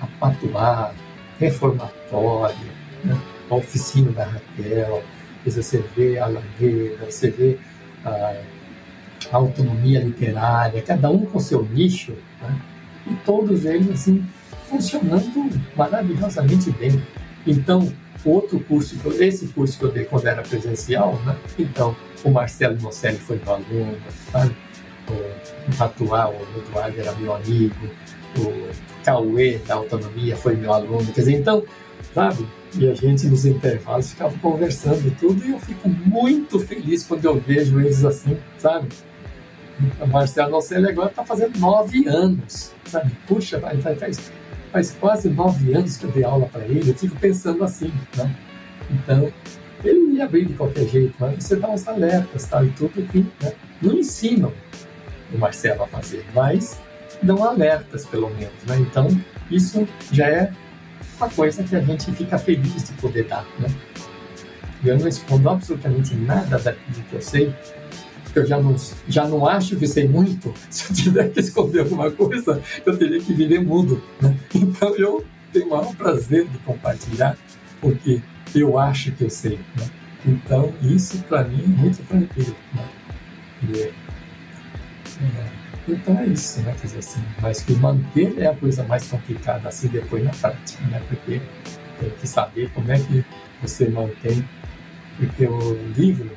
a Patuá, Reformatório, né, a Oficina da Raquel, você vê a Alameda, você vê a, a, autonomia literária, cada um com seu nicho, né? e todos eles assim funcionando maravilhosamente bem. Então, outro curso, esse curso que eu dei quando era presencial, né? então o Marcelo Nocelli foi meu aluno, sabe? o Tatuá, o Eduardo era meu amigo, o Cauê da Autonomia foi meu aluno, quer dizer, então, sabe? E a gente nos intervalos ficava conversando e tudo, e eu fico muito feliz quando eu vejo eles assim, sabe? O Marcelo Nocelli agora está fazendo nove anos, sabe? Puxa, vai, vai, faz, faz quase nove anos que eu dei aula para ele, eu fico pensando assim, né? Então, ele ia abrir de qualquer jeito, mas você dá uns alertas, tá? E tudo que né? não ensinam o Marcelo a fazer, mas dão alertas, pelo menos, né? Então, isso já é uma coisa que a gente fica feliz de poder dar, né? Eu não escondo absolutamente nada daquilo que eu sei, porque eu já não, já não acho que sei muito. Se eu tiver que esconder alguma coisa, eu teria que viver mudo, né? Então eu tenho o maior prazer de compartilhar, porque eu acho que eu sei, né? Então isso para mim é muito tranquilo, né? E, é, então é isso, né? Quer dizer assim, mas que manter é a coisa mais complicada assim depois na prática, né? Porque tem que saber como é que você mantém Porque o livro,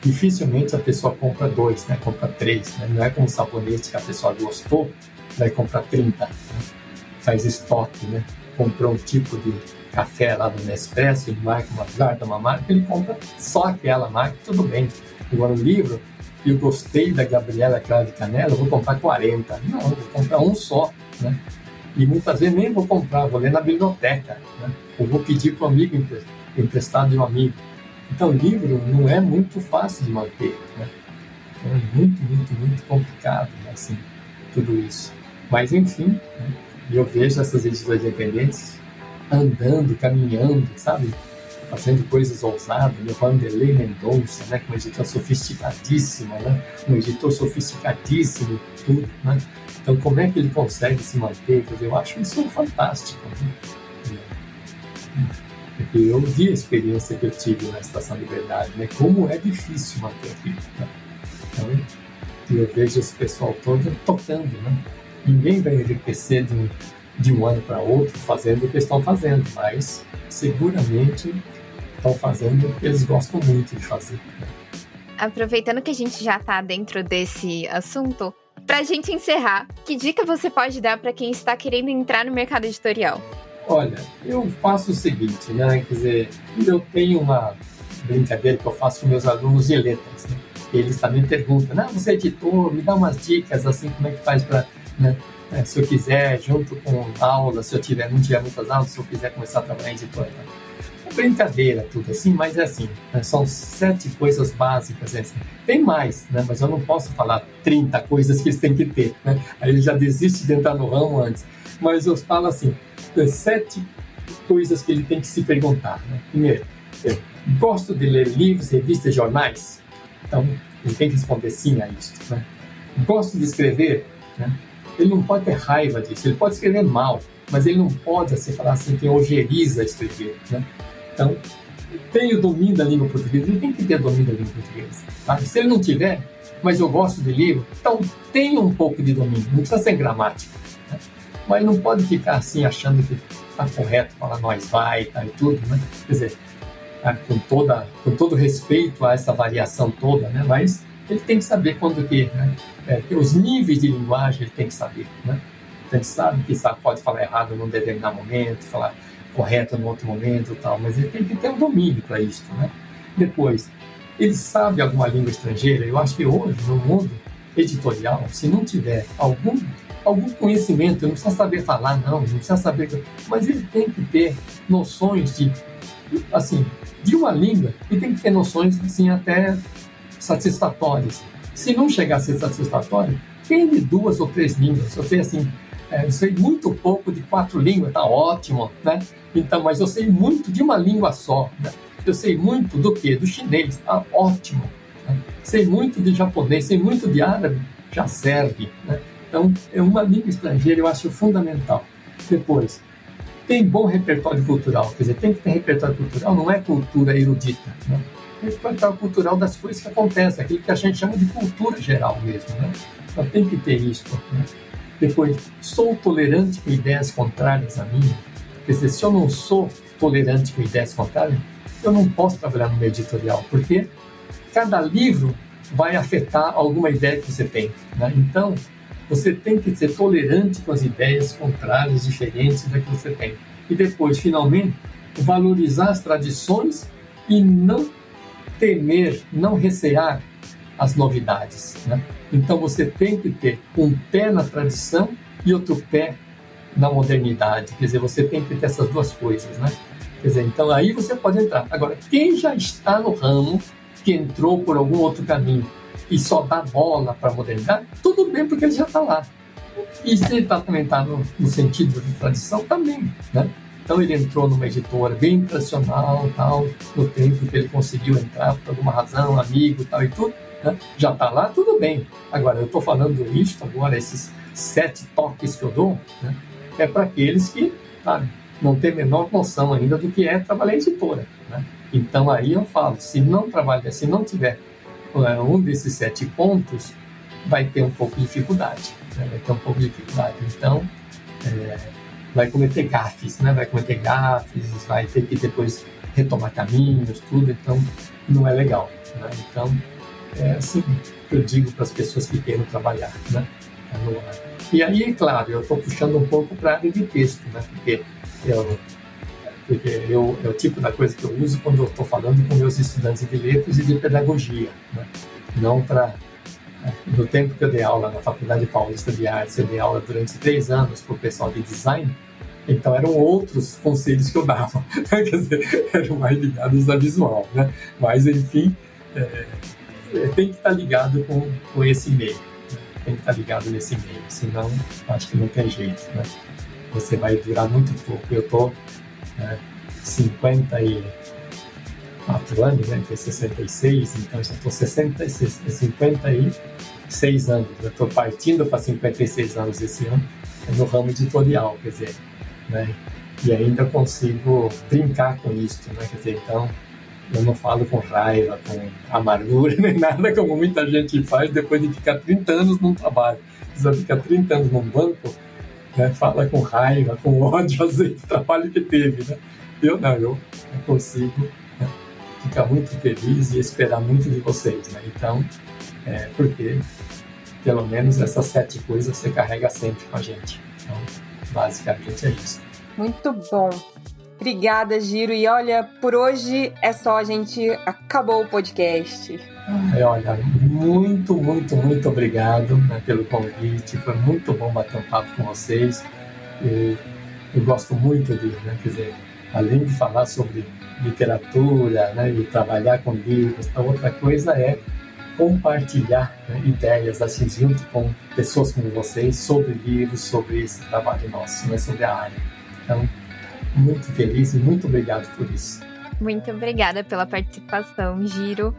dificilmente a pessoa compra dois, né? compra três. Né? Não é como sabonete que a pessoa gostou, vai comprar 30. Né? Faz estoque, né? Comprou um tipo de café lá do Nespresso, ele marca uma guarda uma marca, ele compra só aquela marca, tudo bem. Agora o livro, eu gostei da Gabriela Crave Canela, eu vou comprar 40. Não, eu vou comprar um só, né? E muitas vezes nem vou comprar, vou ler na biblioteca, né? Ou vou pedir para um amigo emprestado de um amigo. Então, livro não é muito fácil de manter, né? Então, é muito, muito, muito complicado, né? assim, tudo isso. Mas, enfim, né? eu vejo essas editoras independentes andando, caminhando, sabe? Fazendo coisas ousadas, né? Vanderlei Mendonça, né? Com um editor sofisticadíssimo, né? Um editor sofisticadíssimo, tudo, né? Então, como é que ele consegue se manter? Eu acho isso fantástico. Né? Porque eu vi a experiência que eu tive na Estação Liberdade, né? Como é difícil manter aquilo. Né? Então, eu vejo esse pessoal todo tocando, né? Ninguém vai enriquecer de um, de um ano para outro fazendo o que estão fazendo, mas seguramente estão fazendo eles gostam muito de fazer. Aproveitando que a gente já está dentro desse assunto, para a gente encerrar, que dica você pode dar para quem está querendo entrar no mercado editorial? Olha, eu faço o seguinte, né? Quer dizer, eu tenho uma brincadeira que eu faço com meus alunos de letras. Né? Eles também perguntam, ah, você é editor, me dá umas dicas, assim, como é que faz para, né? É, se eu quiser, junto com aula, se eu tiver, não tiver muitas aulas, se eu quiser começar a trabalhar em. É brincadeira tudo assim, mas é assim, né? são sete coisas básicas. Assim. Tem mais, né? mas eu não posso falar 30 coisas que eles têm que ter. Né? Aí ele já desiste de entrar no ramo antes. Mas eu falo assim, sete coisas que ele tem que se perguntar. Né? Primeiro, eu gosto de ler livros, revistas, jornais? Então, ele tem que responder sim a isso. Né? Gosto de escrever? Né? Ele não pode ter raiva disso, ele pode escrever mal, mas ele não pode assim, falar assim, tem ojeriza a escrever. Né? Então, tem o domínio da língua portuguesa, ele tem que ter domínio da língua portuguesa. Tá? Se ele não tiver, mas eu gosto de livro, então tenha um pouco de domínio, não precisa ser gramática mas não pode ficar assim achando que está correto, falar nós vai tá, e tudo, né? Quer dizer, tá, com, toda, com todo respeito a essa variação toda, né? Mas ele tem que saber quando que, né? É, os níveis de linguagem ele tem que saber, né? Então, ele sabe que sabe, pode falar errado num determinado momento, falar correto no outro momento tal, mas ele tem que ter um domínio para isso, né? Depois, ele sabe alguma língua estrangeira? Eu acho que hoje, no mundo editorial, se não tiver algum algum conhecimento, não precisa saber falar, não, não precisa saber. Mas ele tem que ter noções de, assim, de uma língua e tem que ter noções, assim, até satisfatórias. Se não chegar a ser satisfatório, tem duas ou três línguas. Eu sei, assim, é, eu sei muito pouco de quatro línguas, tá ótimo, né? Então, mas eu sei muito de uma língua só, né? Eu sei muito do que? Do chinês, tá ótimo. Né? Sei muito de japonês, sei muito de árabe, já serve, né? Então, é uma língua estrangeira eu acho fundamental. Depois, tem bom repertório cultural, quer dizer, tem que ter repertório cultural, não é cultura erudita, né? Repertório cultural das coisas que acontecem, aquilo que a gente chama de cultura geral mesmo, né? Então tem que ter isso, né? Depois, sou tolerante com ideias contrárias a mim. Quer dizer, se eu não sou tolerante com ideias contrárias, eu não posso trabalhar no meu editorial, porque cada livro vai afetar alguma ideia que você tem. Né? Então, você tem que ser tolerante com as ideias contrárias, diferentes da que você tem. E depois, finalmente, valorizar as tradições e não temer, não recear as novidades. Né? Então você tem que ter um pé na tradição e outro pé na modernidade. Quer dizer, você tem que ter essas duas coisas, né? Quer dizer, então aí você pode entrar. Agora, quem já está no ramo, que entrou por algum outro caminho, e só dá bola para a modernidade, tudo bem, porque ele já está lá. E se ele tá, também está no, no, sentido de tradição, também. Né? Então ele entrou numa editora bem tradicional, tal, no tempo que ele conseguiu entrar por alguma razão, amigo tal e tudo, né? já está lá, tudo bem. Agora, eu estou falando isso agora, esses sete toques que eu dou, né? é para aqueles que sabe, não têm a menor noção ainda do que é trabalhar editora. Né? Então aí eu falo, se não trabalhar, se não tiver é, um desses sete pontos, vai ter um pouco de dificuldade. Né? Vai ter um pouco de dificuldade. Então, é, vai cometer gafes, né? Vai cometer gafes, vai ter que depois retomar caminhos, tudo. Então, não é legal. Né? Então, é assim que eu digo para as pessoas que querem trabalhar. Né? E aí, é claro, eu estou puxando um pouco para a área de texto, né? porque, eu, porque eu, é o tipo da coisa que eu uso quando eu estou falando com meus estudantes de letras e de pedagogia. Né? Não para. No tempo que eu dei aula na Faculdade Paulista de Artes, eu dei aula durante três anos para o pessoal de design, então eram outros conselhos que eu dava, quer dizer, eram mais ligados a visual, né? Mas enfim, é, é, tem que estar ligado com, com esse meio, né? tem que estar ligado nesse meio, senão acho que não tem jeito, né? Você vai durar muito pouco. Eu tô né, 54 anos, né? Tem 66, então já estou 66, 56 anos. Eu estou partindo para 56 anos esse ano no ramo editorial, quer dizer né? E ainda consigo brincar com isso, né? Quer dizer, então eu não falo com raiva, com amargura, nem nada como muita gente faz depois de ficar 30 anos num trabalho. Precisa ficar 30 anos num banco, né? fala com raiva, com ódio, às vezes, do trabalho que teve, né? Eu não, eu consigo né? ficar muito feliz e esperar muito de vocês, né? Então, é, porque pelo menos essas sete coisas você carrega sempre com a gente. Então, Basicamente é isso. Muito bom. Obrigada, Giro. E olha, por hoje é só, a gente acabou o podcast. Ai, olha, muito, muito, muito obrigado né, pelo convite. Foi muito bom bater um papo com vocês. E eu gosto muito de, né, quer dizer, além de falar sobre literatura né, e trabalhar com livros, a outra coisa é compartilhar né, ideias assim junto com pessoas como vocês sobre livros, sobre esse trabalho nosso, né, sobre a área. Então, muito feliz e muito obrigado por isso. Muito obrigada pela participação, Giro.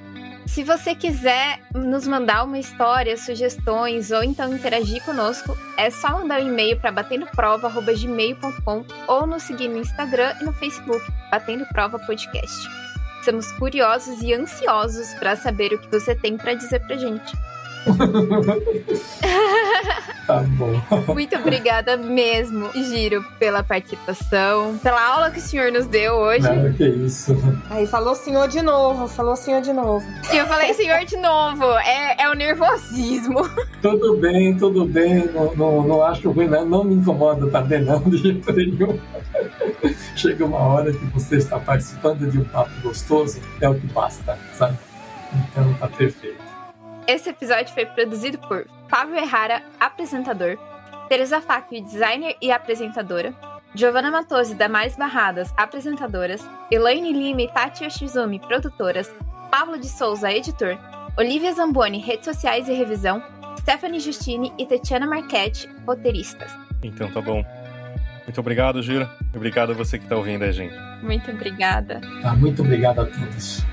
Se você quiser nos mandar uma história, sugestões ou então interagir conosco, é só mandar um e-mail para batendoprova.gmail.com ou nos seguir no Instagram e no Facebook, Batendo Prova Podcast. Estamos curiosos e ansiosos para saber o que você tem para dizer pra gente. tá bom. Muito obrigada mesmo, Giro, pela participação, pela aula que o senhor nos deu hoje. Não, que isso. Aí falou senhor de novo, falou senhor de novo. E eu falei senhor de novo, é, é o nervosismo. Tudo bem, tudo bem, não, não, não acho ruim, não, não me incomoda também não, de jeito nenhum chega uma hora que você está participando de um papo gostoso, é o que basta, sabe? Então tá perfeito. Esse episódio foi produzido por Fábio Errara, apresentador, Teresa Facchi, designer e apresentadora, Giovanna Matosi, Damares Barradas, apresentadoras, Elaine Lima e Tati Yoshizumi, produtoras, Pablo de Souza, editor, Olivia Zamboni, redes sociais e revisão, Stephanie Justine e Tetiana Marchetti, roteiristas. Então tá bom. Muito obrigado, Gira. Obrigado a você que está ouvindo a gente. Muito obrigada. Ah, muito obrigado a todos.